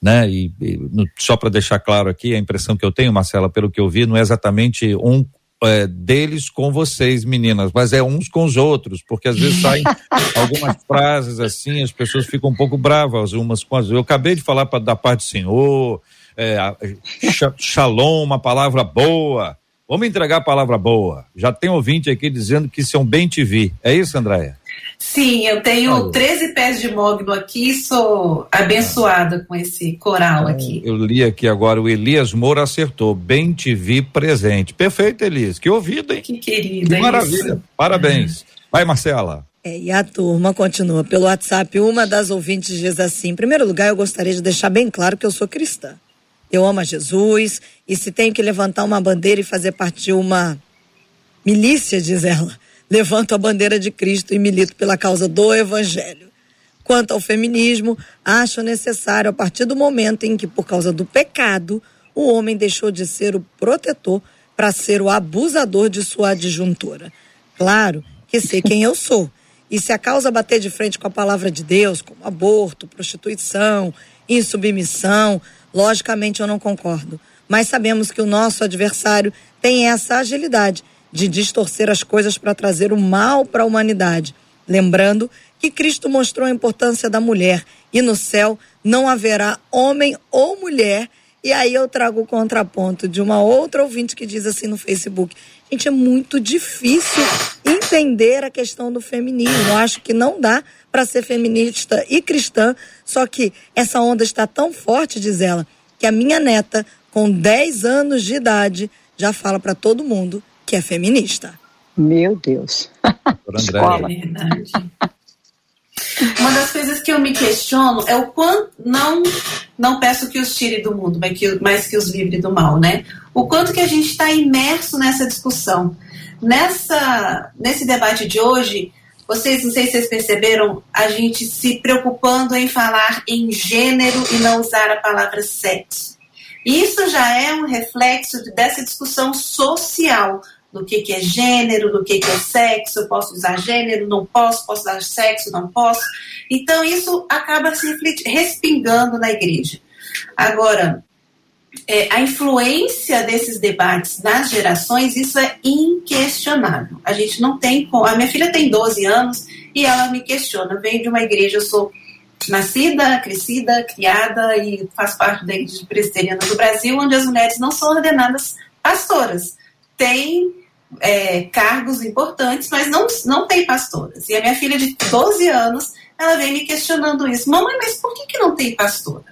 Né? E, e só para deixar claro aqui, a impressão que eu tenho, Marcela, pelo que eu vi, não é exatamente um é, deles com vocês, meninas, mas é uns com os outros, porque às vezes saem algumas frases assim, as pessoas ficam um pouco bravas umas com as outras. Eu acabei de falar pra, da parte do Senhor, é, shalom, uma palavra boa. Vamos entregar a palavra boa. Já tem ouvinte aqui dizendo que isso é um bem te vi. É isso, Andréia? Sim, eu tenho Falou. 13 pés de mogno aqui sou abençoada com esse coral então, aqui. Eu li aqui agora, o Elias Moura acertou. Bem te vi presente. Perfeito, Elias. Que ouvido, hein? Que querida. Que maravilha. Isso. Parabéns. Vai, Marcela. É, e a turma continua pelo WhatsApp. Uma das ouvintes diz assim: em primeiro lugar, eu gostaria de deixar bem claro que eu sou cristã eu amo a Jesus, e se tenho que levantar uma bandeira e fazer parte de uma milícia, diz ela, levanto a bandeira de Cristo e milito pela causa do Evangelho. Quanto ao feminismo, acho necessário, a partir do momento em que, por causa do pecado, o homem deixou de ser o protetor para ser o abusador de sua adjuntora. Claro que sei quem eu sou. E se a causa bater de frente com a palavra de Deus, como aborto, prostituição, insubmissão, Logicamente eu não concordo, mas sabemos que o nosso adversário tem essa agilidade de distorcer as coisas para trazer o mal para a humanidade. Lembrando que Cristo mostrou a importância da mulher e no céu não haverá homem ou mulher. E aí eu trago o contraponto de uma outra ouvinte que diz assim no Facebook: gente, é muito difícil entender a questão do feminismo. Eu acho que não dá para ser feminista e cristã, só que essa onda está tão forte, diz ela, que a minha neta, com 10 anos de idade, já fala para todo mundo que é feminista. Meu Deus. Escola. É verdade. Uma das coisas que eu me questiono é o quanto não não peço que os tire do mundo, mas que, mas que os livre do mal, né? O quanto que a gente está imerso nessa discussão. Nessa, nesse debate de hoje, vocês, não sei se vocês perceberam, a gente se preocupando em falar em gênero e não usar a palavra sexo. Isso já é um reflexo dessa discussão social do que, que é gênero, do que, que é sexo, eu posso usar gênero, não posso, posso usar sexo, não posso. Então, isso acaba se respingando na igreja. Agora, é, a influência desses debates nas gerações, isso é inquestionável. A gente não tem como. A minha filha tem 12 anos e ela me questiona. Venho de uma igreja, eu sou nascida, crescida, criada e faço parte da igreja presbiteriana do Brasil, onde as mulheres não são ordenadas pastoras. Tem é, cargos importantes, mas não, não tem pastoras. E a minha filha de 12 anos, ela vem me questionando isso. Mamãe, mas por que, que não tem pastora?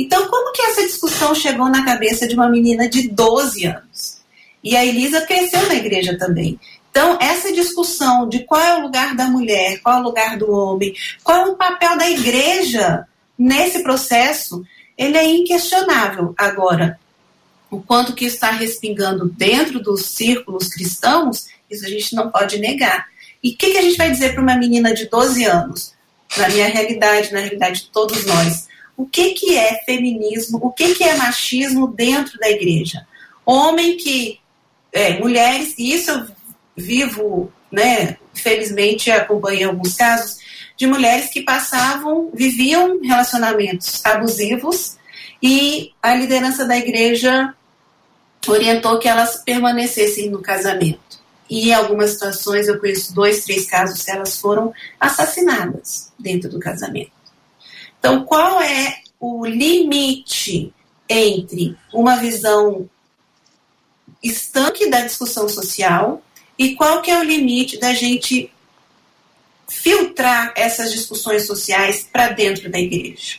Então, como que essa discussão chegou na cabeça de uma menina de 12 anos? E a Elisa cresceu na igreja também. Então, essa discussão de qual é o lugar da mulher, qual é o lugar do homem, qual é o papel da igreja nesse processo, ele é inquestionável. Agora, o quanto que está respingando dentro dos círculos cristãos, isso a gente não pode negar. E o que, que, a gente vai dizer para uma menina de 12 anos? Na minha realidade, na realidade de todos nós. O que, que é feminismo? O que, que é machismo dentro da igreja? Homem que. É, mulheres, e isso eu vivo, né? Felizmente acompanhei alguns casos de mulheres que passavam, viviam relacionamentos abusivos e a liderança da igreja orientou que elas permanecessem no casamento. E em algumas situações, eu conheço dois, três casos elas foram assassinadas dentro do casamento. Então, qual é o limite entre uma visão estanque da discussão social e qual que é o limite da gente filtrar essas discussões sociais para dentro da igreja?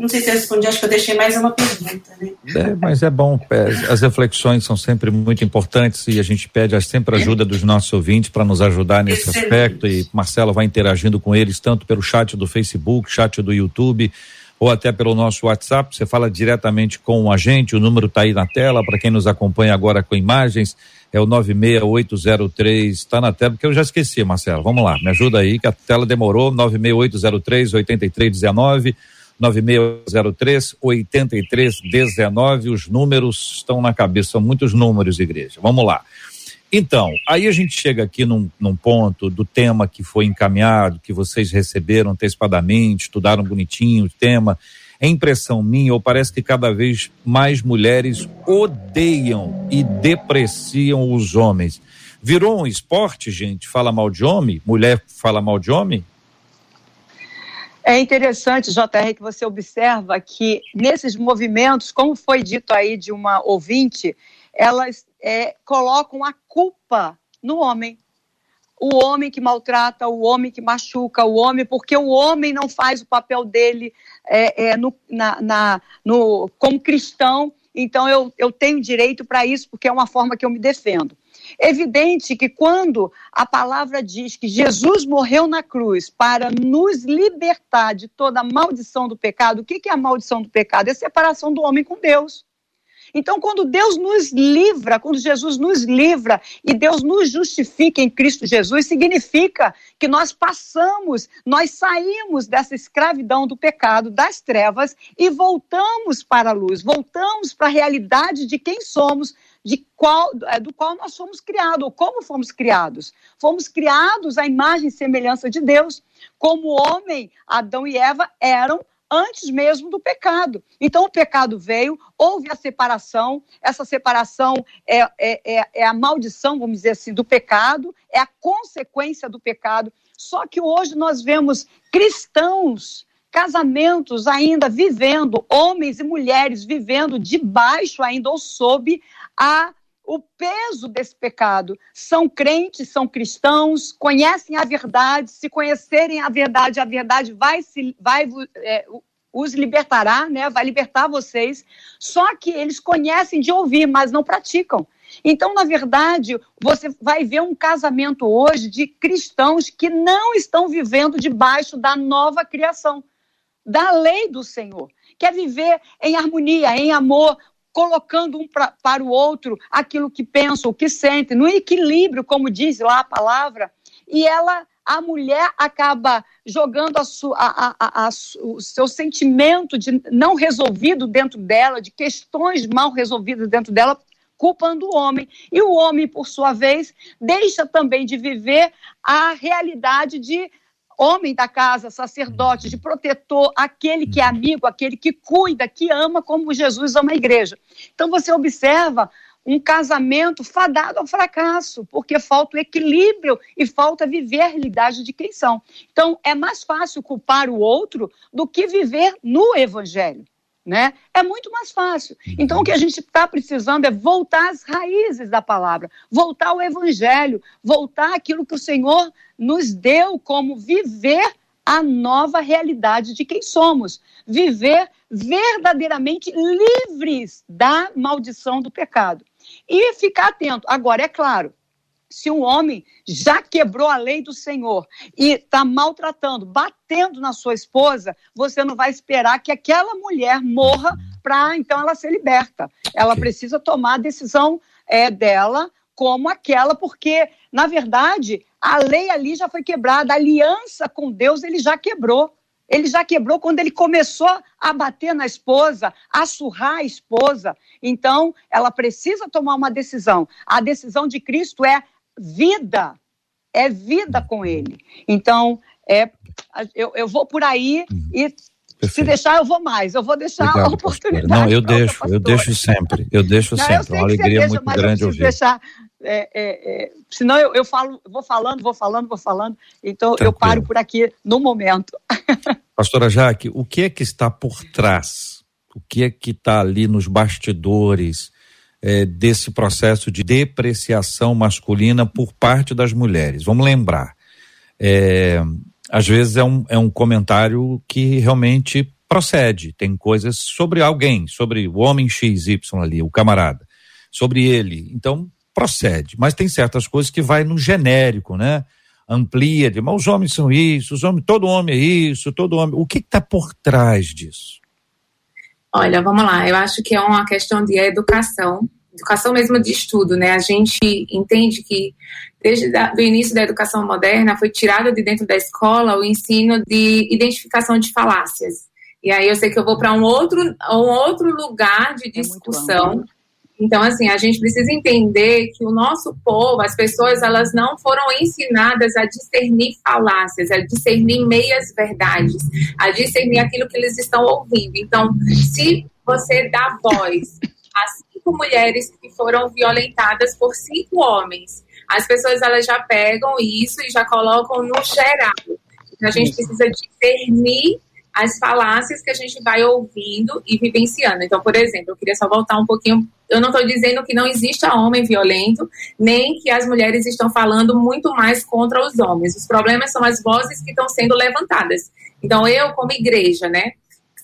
Não sei se eu respondi, acho que eu deixei mais uma pergunta, né? É, mas é bom, é, as reflexões são sempre muito importantes e a gente pede sempre a ajuda dos nossos ouvintes para nos ajudar nesse Excelente. aspecto e Marcela vai interagindo com eles tanto pelo chat do Facebook, chat do YouTube ou até pelo nosso WhatsApp, você fala diretamente com a gente, o número está aí na tela, para quem nos acompanha agora com imagens, é o 96803, está na tela, porque eu já esqueci, Marcelo, vamos lá, me ajuda aí, que a tela demorou, 96803 8319 9603 8319. Os números estão na cabeça, são muitos números, igreja. Vamos lá. Então, aí a gente chega aqui num, num, ponto do tema que foi encaminhado, que vocês receberam antecipadamente, estudaram bonitinho o tema. É impressão minha, ou parece que cada vez mais mulheres odeiam e depreciam os homens. Virou um esporte, gente? Fala mal de homem? Mulher fala mal de homem? É interessante, JR, que você observa que nesses movimentos, como foi dito aí de uma ouvinte, elas é, colocam a culpa no homem. O homem que maltrata, o homem que machuca, o homem, porque o homem não faz o papel dele é, é, no, na, na, no, como cristão, então eu, eu tenho direito para isso, porque é uma forma que eu me defendo. Evidente que quando a palavra diz que Jesus morreu na cruz para nos libertar de toda a maldição do pecado, o que é a maldição do pecado? É a separação do homem com Deus. Então, quando Deus nos livra, quando Jesus nos livra e Deus nos justifica em Cristo Jesus, significa que nós passamos, nós saímos dessa escravidão do pecado, das trevas e voltamos para a luz, voltamos para a realidade de quem somos, de qual, é, do qual nós fomos criados, ou como fomos criados. Fomos criados à imagem e semelhança de Deus, como homem, Adão e Eva eram antes mesmo do pecado. Então, o pecado veio, houve a separação, essa separação é, é, é, é, a maldição, vamos dizer assim, do pecado, é a consequência do pecado. Só que hoje nós vemos cristãos casamentos ainda vivendo, homens e mulheres vivendo debaixo ainda ou sob a o peso desse pecado. São crentes, são cristãos, conhecem a verdade, se conhecerem a verdade, a verdade vai, se, vai é, os libertará, né? vai libertar vocês. Só que eles conhecem de ouvir, mas não praticam. Então, na verdade, você vai ver um casamento hoje de cristãos que não estão vivendo debaixo da nova criação da lei do Senhor. Quer viver em harmonia, em amor, colocando um pra, para o outro aquilo que pensa, o que sente, no equilíbrio, como diz lá a palavra. E ela, a mulher, acaba jogando a sua, a, a, o seu sentimento de não resolvido dentro dela, de questões mal resolvidas dentro dela, culpando o homem. E o homem, por sua vez, deixa também de viver a realidade de homem da casa, sacerdote, de protetor, aquele que é amigo, aquele que cuida, que ama como Jesus ama a igreja. Então você observa um casamento fadado ao fracasso, porque falta o equilíbrio e falta viver a realidade de quem são. Então, é mais fácil culpar o outro do que viver no evangelho. Né? É muito mais fácil. Então, o que a gente está precisando é voltar às raízes da palavra, voltar ao evangelho, voltar àquilo que o Senhor nos deu como viver a nova realidade de quem somos, viver verdadeiramente livres da maldição do pecado. E ficar atento. Agora, é claro, se um homem já quebrou a lei do Senhor e está maltratando, batendo na sua esposa, você não vai esperar que aquela mulher morra para então ela ser liberta. Ela precisa tomar a decisão é, dela como aquela, porque, na verdade, a lei ali já foi quebrada, a aliança com Deus ele já quebrou. Ele já quebrou quando ele começou a bater na esposa, a surrar a esposa. Então, ela precisa tomar uma decisão. A decisão de Cristo é vida. É vida com ele. Então, é, eu, eu vou por aí uhum. e Perfeito. Se deixar, eu vou mais. Eu vou deixar Obrigado, a oportunidade. Pastora. Não, eu deixo, eu deixo sempre. Eu deixo Não, sempre. Eu uma alegria deixa, muito grande ouvir. Deixar, é, é, é, senão eu, eu falo, vou falando, vou falando, vou falando. Então Tranquilo. eu paro por aqui no momento. Pastora Jaque, o que é que está por trás? O que é que está ali nos bastidores é, desse processo de depreciação masculina por parte das mulheres? Vamos lembrar. É, às vezes é um, é um comentário que realmente procede. Tem coisas sobre alguém, sobre o homem XY ali, o camarada, sobre ele. Então, procede. Mas tem certas coisas que vai no genérico, né? Amplia, de, mas os homens são isso, os homens, todo homem é isso, todo homem. O que está por trás disso? Olha, vamos lá. Eu acho que é uma questão de educação, educação mesmo de estudo, né? A gente entende que desde o início da educação moderna foi tirado de dentro da escola o ensino de identificação de falácias. E aí eu sei que eu vou para um outro, um outro lugar de é discussão. É então, assim, a gente precisa entender que o nosso povo, as pessoas, elas não foram ensinadas a discernir falácias, a discernir meias verdades, a discernir aquilo que eles estão ouvindo. Então, se você dá voz a cinco mulheres que foram violentadas por cinco homens, as pessoas elas já pegam isso e já colocam no geral. Então, a gente precisa discernir as falácias que a gente vai ouvindo e vivenciando. Então, por exemplo, eu queria só voltar um pouquinho. Eu não estou dizendo que não exista homem violento, nem que as mulheres estão falando muito mais contra os homens. Os problemas são as vozes que estão sendo levantadas. Então, eu, como igreja, né,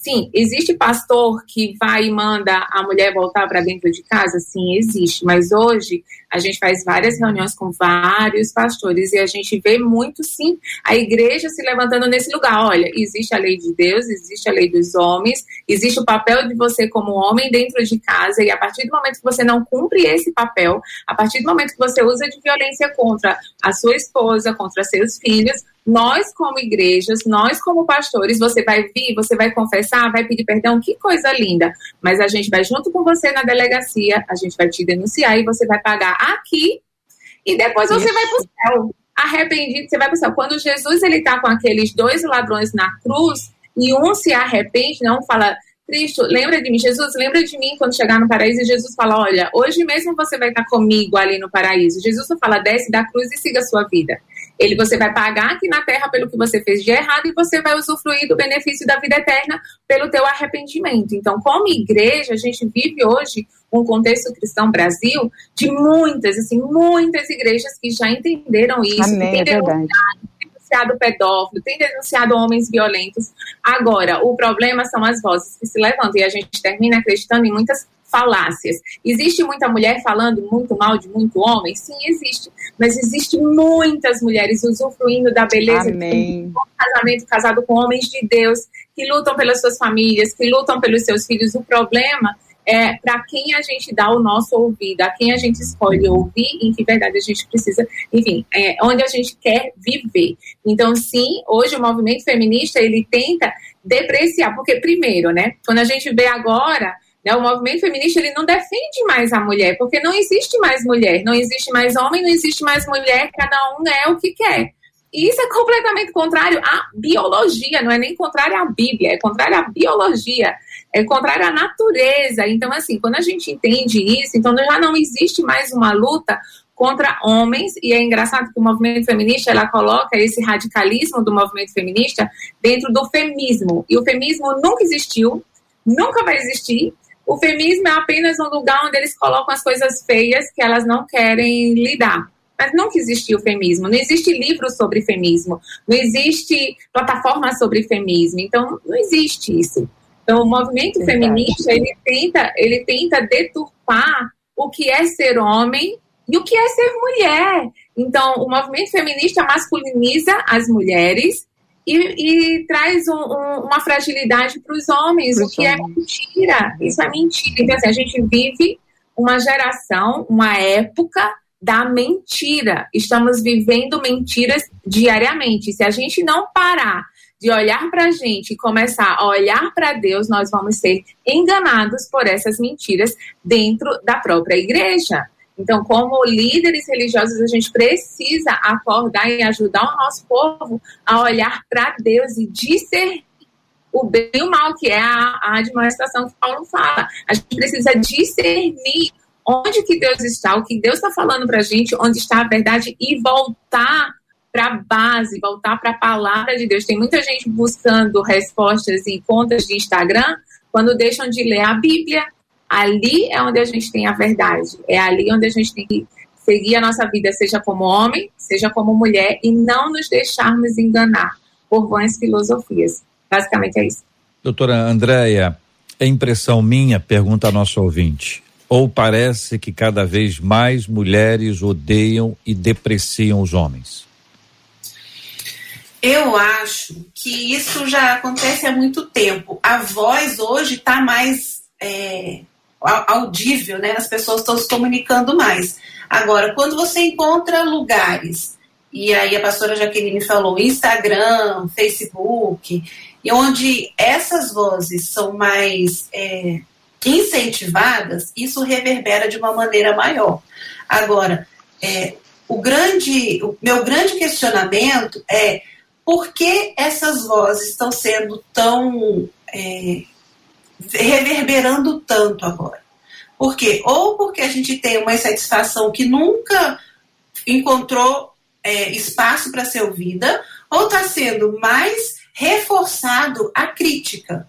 Sim, existe pastor que vai e manda a mulher voltar para dentro de casa? Sim, existe. Mas hoje a gente faz várias reuniões com vários pastores e a gente vê muito, sim, a igreja se levantando nesse lugar. Olha, existe a lei de Deus, existe a lei dos homens, existe o papel de você como homem dentro de casa e a partir do momento que você não cumpre esse papel, a partir do momento que você usa de violência contra a sua esposa, contra seus filhos, nós, como igrejas, nós, como pastores, você vai vir, você vai confessar, vai pedir perdão, que coisa linda. Mas a gente vai junto com você na delegacia, a gente vai te denunciar e você vai pagar aqui e depois você Isso. vai para o céu. Arrependido, você vai para o céu. Quando Jesus ele está com aqueles dois ladrões na cruz e um se arrepende, não fala, Cristo, lembra de mim, Jesus, lembra de mim quando chegar no paraíso. E Jesus fala: Olha, hoje mesmo você vai estar comigo ali no paraíso. Jesus não fala: desce da cruz e siga a sua vida. Ele você vai pagar aqui na terra pelo que você fez de errado e você vai usufruir do benefício da vida eterna pelo teu arrependimento. Então, como igreja, a gente vive hoje um contexto cristão Brasil de muitas, assim, muitas igrejas que já entenderam isso, Amém, que é denunciado pedófilo, tem denunciado homens violentos. Agora, o problema são as vozes que se levantam e a gente termina acreditando em muitas falácias. Existe muita mulher falando muito mal de muito homem? Sim, existe. Mas existe muitas mulheres usufruindo da beleza Amém. um casamento casado com homens de Deus, que lutam pelas suas famílias, que lutam pelos seus filhos. O problema é para quem a gente dá o nosso ouvido, a quem a gente escolhe ouvir, em que verdade a gente precisa, enfim, é, onde a gente quer viver. Então, sim, hoje o movimento feminista ele tenta depreciar, porque primeiro, né, quando a gente vê agora né? O movimento feminista ele não defende mais a mulher, porque não existe mais mulher, não existe mais homem, não existe mais mulher, cada um é o que quer. E isso é completamente contrário à biologia, não é nem contrário à Bíblia, é contrário à biologia, é contrário à natureza. Então, assim, quando a gente entende isso, então já não existe mais uma luta contra homens, e é engraçado que o movimento feminista, ela coloca esse radicalismo do movimento feminista dentro do feminismo, e o feminismo nunca existiu, nunca vai existir, o feminismo é apenas um lugar onde eles colocam as coisas feias que elas não querem lidar. Mas nunca existiu feminismo, não existe livro sobre feminismo, não existe plataforma sobre feminismo, então não existe isso. Então o movimento Verdade. feminista ele tenta, ele tenta deturpar o que é ser homem e o que é ser mulher. Então o movimento feminista masculiniza as mulheres e, e traz um, um, uma fragilidade para os homens, o que é mentira. Isso é mentira. Então assim, a gente vive uma geração, uma época da mentira. Estamos vivendo mentiras diariamente. Se a gente não parar de olhar para a gente e começar a olhar para Deus, nós vamos ser enganados por essas mentiras dentro da própria igreja. Então, como líderes religiosos, a gente precisa acordar e ajudar o nosso povo a olhar para Deus e discernir o bem e o mal, que é a, a administração que Paulo fala. A gente precisa discernir onde que Deus está, o que Deus está falando para a gente, onde está a verdade e voltar para a base, voltar para a palavra de Deus. Tem muita gente buscando respostas em contas de Instagram quando deixam de ler a Bíblia. Ali é onde a gente tem a verdade, é ali onde a gente tem que seguir a nossa vida, seja como homem, seja como mulher, e não nos deixarmos enganar por vãs filosofias. Basicamente é isso. Doutora Andréia, é impressão minha, pergunta a nosso ouvinte ou parece que cada vez mais mulheres odeiam e depreciam os homens? Eu acho que isso já acontece há muito tempo. A voz hoje está mais é, audível, né? As pessoas estão se comunicando mais. Agora, quando você encontra lugares, e aí a pastora Jaqueline falou, Instagram, Facebook, e onde essas vozes são mais é, incentivadas, isso reverbera de uma maneira maior. Agora, é, o grande, o meu grande questionamento é por que essas vozes estão sendo tão é, reverberando tanto agora? Por quê? Ou porque a gente tem uma insatisfação que nunca encontrou é, espaço para ser ouvida, ou está sendo mais reforçado a crítica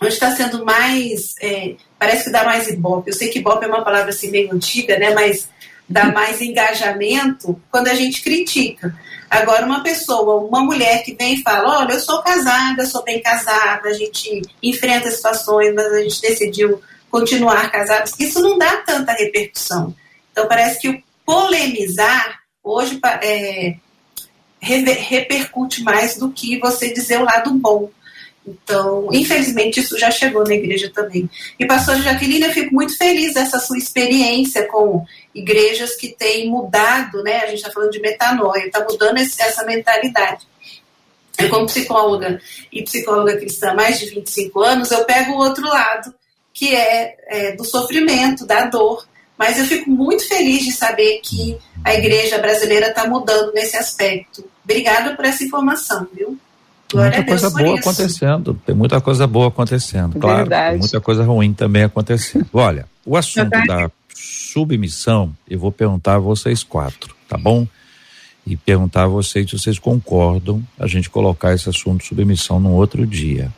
onde está sendo mais, é, parece que dá mais ibope. Eu sei que ibope é uma palavra assim meio antiga, né, mas dá mais engajamento quando a gente critica. Agora, uma pessoa, uma mulher que vem e fala: Olha, eu sou casada, sou bem casada, a gente enfrenta situações, mas a gente decidiu continuar casados, isso não dá tanta repercussão. Então, parece que o polemizar hoje é, repercute mais do que você dizer o lado bom. Então, infelizmente, isso já chegou na igreja também. E, pastor Jaqueline, eu fico muito feliz dessa sua experiência com igrejas que têm mudado, né? A gente está falando de metanoia, está mudando esse, essa mentalidade. Eu, como psicóloga e psicóloga cristã há mais de 25 anos, eu pego o outro lado, que é, é do sofrimento, da dor. Mas eu fico muito feliz de saber que a igreja brasileira está mudando nesse aspecto. Obrigada por essa informação, viu? Glória muita coisa boa isso. acontecendo. Tem muita coisa boa acontecendo, claro. Tem muita coisa ruim também acontecendo. Olha, o assunto da submissão, eu vou perguntar a vocês quatro, tá bom? E perguntar a vocês se vocês concordam a gente colocar esse assunto de submissão num outro dia.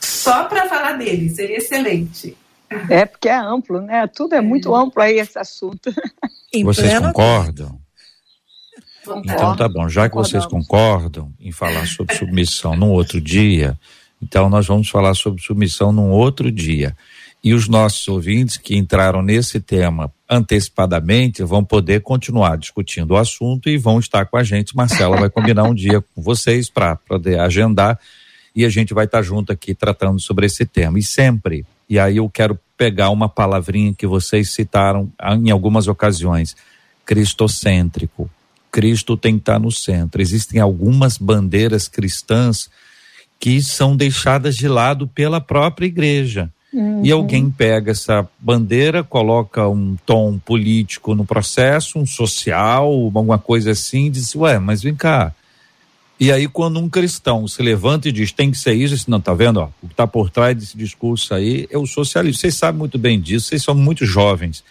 Só para falar dele, seria excelente. É, porque é amplo, né? Tudo é muito é. amplo aí esse assunto. Vocês concordam? Então tá bom, já que vocês concordam em falar sobre submissão num outro dia, então nós vamos falar sobre submissão num outro dia. E os nossos ouvintes que entraram nesse tema antecipadamente vão poder continuar discutindo o assunto e vão estar com a gente. Marcela vai combinar um dia com vocês para poder agendar e a gente vai estar junto aqui tratando sobre esse tema. E sempre, e aí eu quero pegar uma palavrinha que vocês citaram em algumas ocasiões, cristocêntrico. Cristo tem que estar no centro. Existem algumas bandeiras cristãs que são deixadas de lado pela própria igreja. Uhum. E alguém pega essa bandeira, coloca um tom político no processo, um social, alguma coisa assim, e diz: Ué, mas vem cá. E aí, quando um cristão se levanta e diz tem que ser isso, não, tá vendo? Ó, o que está por trás desse discurso aí é o socialismo. Vocês sabem muito bem disso, vocês são muito jovens.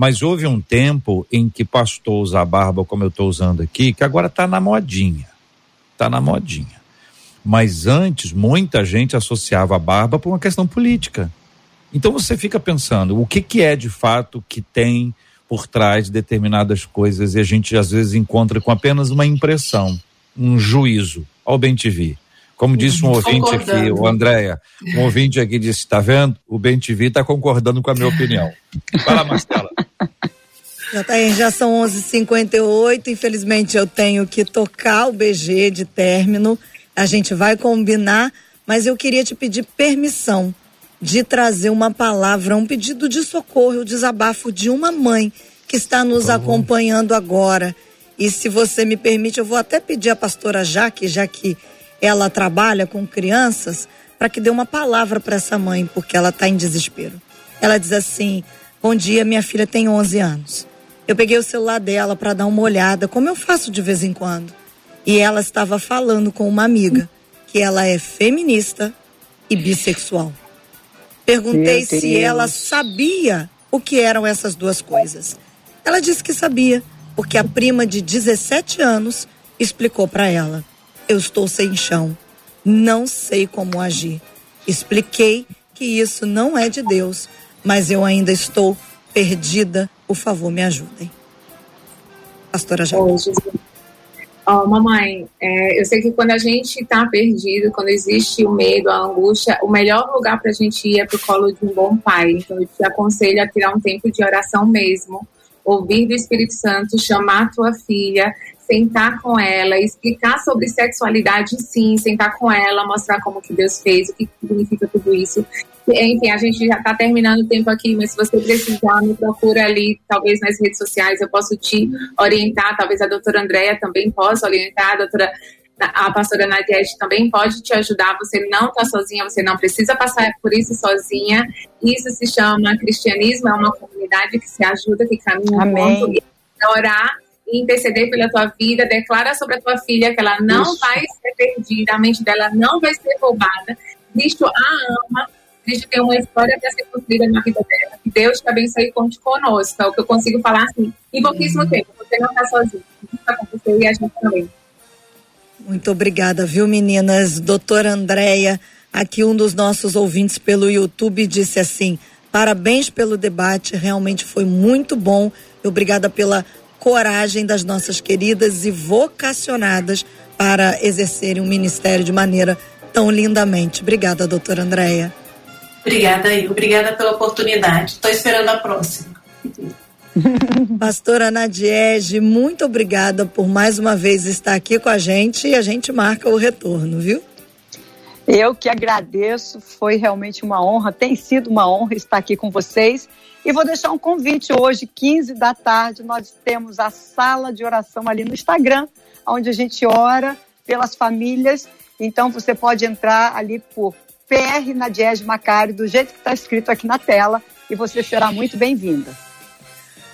Mas houve um tempo em que pastor usar barba, como eu estou usando aqui, que agora está na modinha. Está na modinha. Mas antes, muita gente associava a barba por uma questão política. Então você fica pensando, o que, que é de fato que tem por trás de determinadas coisas e a gente às vezes encontra com apenas uma impressão, um juízo ao bem te vi. Como disse um ouvinte aqui, o Andréia, um ouvinte aqui disse, está vendo? O Bem TV está concordando com a minha opinião. Fala, Marcela. Já, tá, já são 11:58. h 58 infelizmente eu tenho que tocar o BG de término. A gente vai combinar, mas eu queria te pedir permissão de trazer uma palavra, um pedido de socorro, o desabafo de uma mãe que está nos acompanhando agora. E se você me permite, eu vou até pedir à pastora Jaque, já que ela trabalha com crianças, para que dê uma palavra para essa mãe, porque ela está em desespero. Ela diz assim: Bom dia, minha filha tem 11 anos. Eu peguei o celular dela para dar uma olhada, como eu faço de vez em quando. E ela estava falando com uma amiga que ela é feminista e bissexual. Perguntei se ela sabia o que eram essas duas coisas. Ela disse que sabia, porque a prima de 17 anos explicou para ela: Eu estou sem chão, não sei como agir. Expliquei que isso não é de Deus, mas eu ainda estou perdida. Por favor, me ajudem. Pastora Jair. Oh, mamãe, é, eu sei que quando a gente está perdido, quando existe o medo, a angústia, o melhor lugar para a gente ir é para o colo de um bom pai. Então, eu te aconselho a tirar um tempo de oração mesmo, ouvir do Espírito Santo, chamar a tua filha, sentar com ela, explicar sobre sexualidade, sim, sentar com ela, mostrar como que Deus fez, o que significa tudo isso. Enfim, a gente já está terminando o tempo aqui, mas se você precisar, me procura ali, talvez nas redes sociais, eu posso te orientar, talvez a doutora Andréia também possa orientar, a doutora a pastora Nadiege também pode te ajudar. Você não está sozinha, você não precisa passar por isso sozinha. Isso se chama cristianismo, é uma comunidade que se ajuda, que caminha Amém. junto. orar interceder pela tua vida, declara sobre a tua filha que ela não Isso. vai ser perdida, a mente dela não vai ser roubada. Cristo a ama, Cristo tem uma história para ser construída na vida dela. Que Deus te abençoe e conte conosco. É o que eu consigo falar assim, em pouquíssimo uhum. tempo. Você não está sozinho. Isso e a gente também. Muito obrigada, viu, meninas? Doutora Andréia, aqui um dos nossos ouvintes pelo YouTube disse assim: parabéns pelo debate, realmente foi muito bom. Obrigada pela coragem das nossas queridas e vocacionadas para exercerem o ministério de maneira tão lindamente. Obrigada, doutora Andréia. Obrigada, aí. Obrigada pela oportunidade. Estou esperando a próxima. Pastora Nadiege, muito obrigada por mais uma vez estar aqui com a gente e a gente marca o retorno, viu? Eu que agradeço, foi realmente uma honra, tem sido uma honra estar aqui com vocês e vou deixar um convite hoje, 15 da tarde, nós temos a sala de oração ali no Instagram, onde a gente ora pelas famílias. Então você pode entrar ali por PR Nadiege Macari, do jeito que está escrito aqui na tela, e você será muito bem-vinda.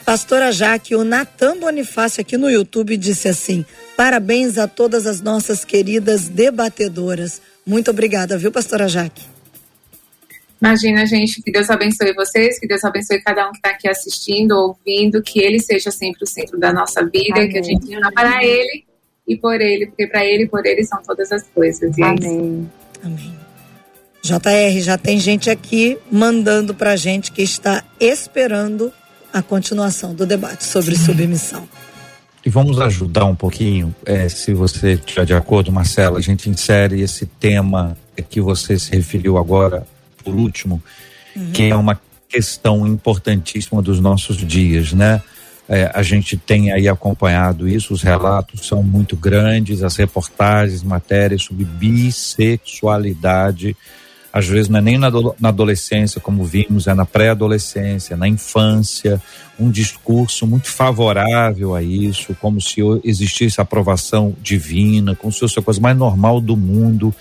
Pastora Jaque, o Natan Bonifácio aqui no YouTube disse assim: parabéns a todas as nossas queridas debatedoras. Muito obrigada, viu, pastora Jaque? Imagina, gente, que Deus abençoe vocês, que Deus abençoe cada um que está aqui assistindo, ouvindo, que Ele seja sempre o centro da nossa vida, Amém. que a gente viva para Ele e por Ele, porque para Ele e por Ele são todas as coisas. E Amém. É Amém. JR, já tem gente aqui mandando para gente que está esperando a continuação do debate sobre submissão. E vamos ajudar um pouquinho, é, se você estiver de acordo, Marcela, a gente insere esse tema que você se referiu agora por último, uhum. que é uma questão importantíssima dos nossos dias, né? É, a gente tem aí acompanhado isso, os relatos são muito grandes, as reportagens, matérias sobre bissexualidade, às vezes não é nem na, adolescência, como vimos, é na pré-adolescência, na infância, um discurso muito favorável a isso, como se existisse aprovação divina, como se fosse a coisa mais normal do mundo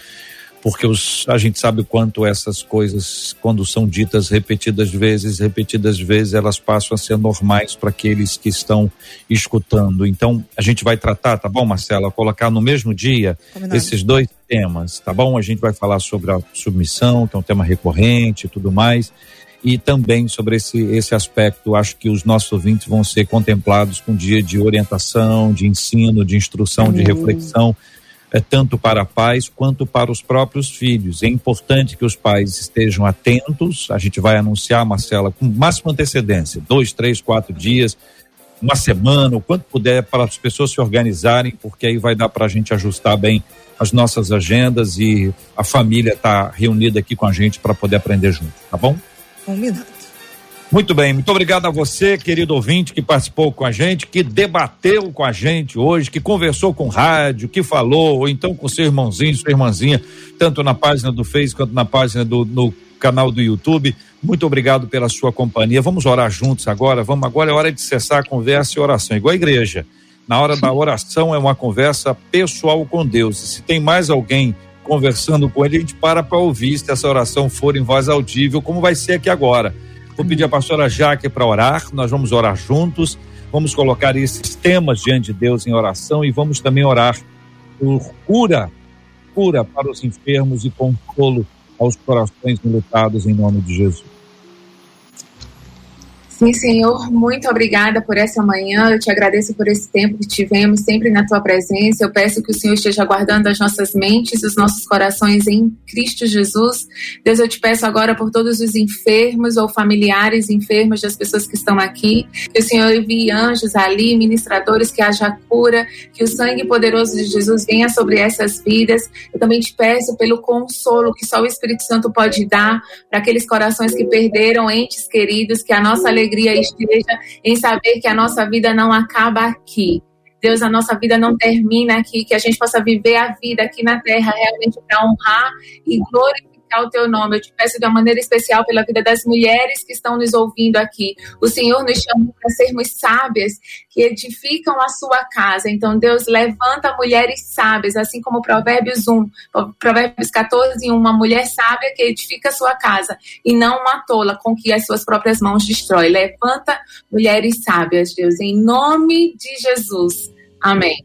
porque os, a gente sabe o quanto essas coisas, quando são ditas repetidas vezes, repetidas vezes, elas passam a ser normais para aqueles que estão escutando. Então, a gente vai tratar, tá bom, Marcela? Colocar no mesmo dia Combinado. esses dois temas, tá bom? A gente vai falar sobre a submissão, que é um tema recorrente e tudo mais e também sobre esse, esse aspecto. Acho que os nossos ouvintes vão ser contemplados com um dia de orientação, de ensino, de instrução, de reflexão é, tanto para pais quanto para os próprios filhos. É importante que os pais estejam atentos. A gente vai anunciar, Marcela, com máxima antecedência dois, três, quatro dias, uma semana, o quanto puder, para as pessoas se organizarem, porque aí vai dar para a gente ajustar bem as nossas agendas e a família está reunida aqui com a gente para poder aprender junto, tá bom? Combinado. Muito bem, muito obrigado a você, querido ouvinte, que participou com a gente, que debateu com a gente hoje, que conversou com rádio, que falou, ou então com seu irmãozinho, sua irmãzinha, tanto na página do Face quanto na página do no canal do YouTube. Muito obrigado pela sua companhia. Vamos orar juntos agora. Vamos agora é hora de cessar a conversa e oração, igual a igreja. Na hora da oração é uma conversa pessoal com Deus. E se tem mais alguém conversando com ele, a gente para para ouvir se essa oração for em voz audível, como vai ser aqui agora. Vou pedir a pastora Jaque para orar, nós vamos orar juntos, vamos colocar esses temas diante de Deus em oração e vamos também orar por cura, cura para os enfermos e consolo aos corações lutados em nome de Jesus. Sim, Senhor, muito obrigada por essa manhã. Eu te agradeço por esse tempo que tivemos sempre na tua presença. Eu peço que o Senhor esteja guardando as nossas mentes, os nossos corações em Cristo Jesus. Deus, eu te peço agora por todos os enfermos ou familiares enfermos das pessoas que estão aqui. Que o Senhor envie anjos ali, ministradores, que haja cura, que o sangue poderoso de Jesus venha sobre essas vidas. Eu também te peço pelo consolo que só o Espírito Santo pode dar para aqueles corações que perderam entes queridos, que a nossa alegria alegria esteja em saber que a nossa vida não acaba aqui. Deus, a nossa vida não termina aqui, que a gente possa viver a vida aqui na terra realmente para honrar e glorificar glorificar o teu nome. Eu te peço de uma maneira especial pela vida das mulheres que estão nos ouvindo aqui. O Senhor nos chamou para sermos sábias que edificam a sua casa. Então, Deus levanta mulheres sábias, assim como Provérbios 1, Provérbios 14, 1, uma mulher sábia que edifica a sua casa e não uma tola com que as suas próprias mãos destrói. Levanta mulheres sábias, Deus, em nome de Jesus. Amém.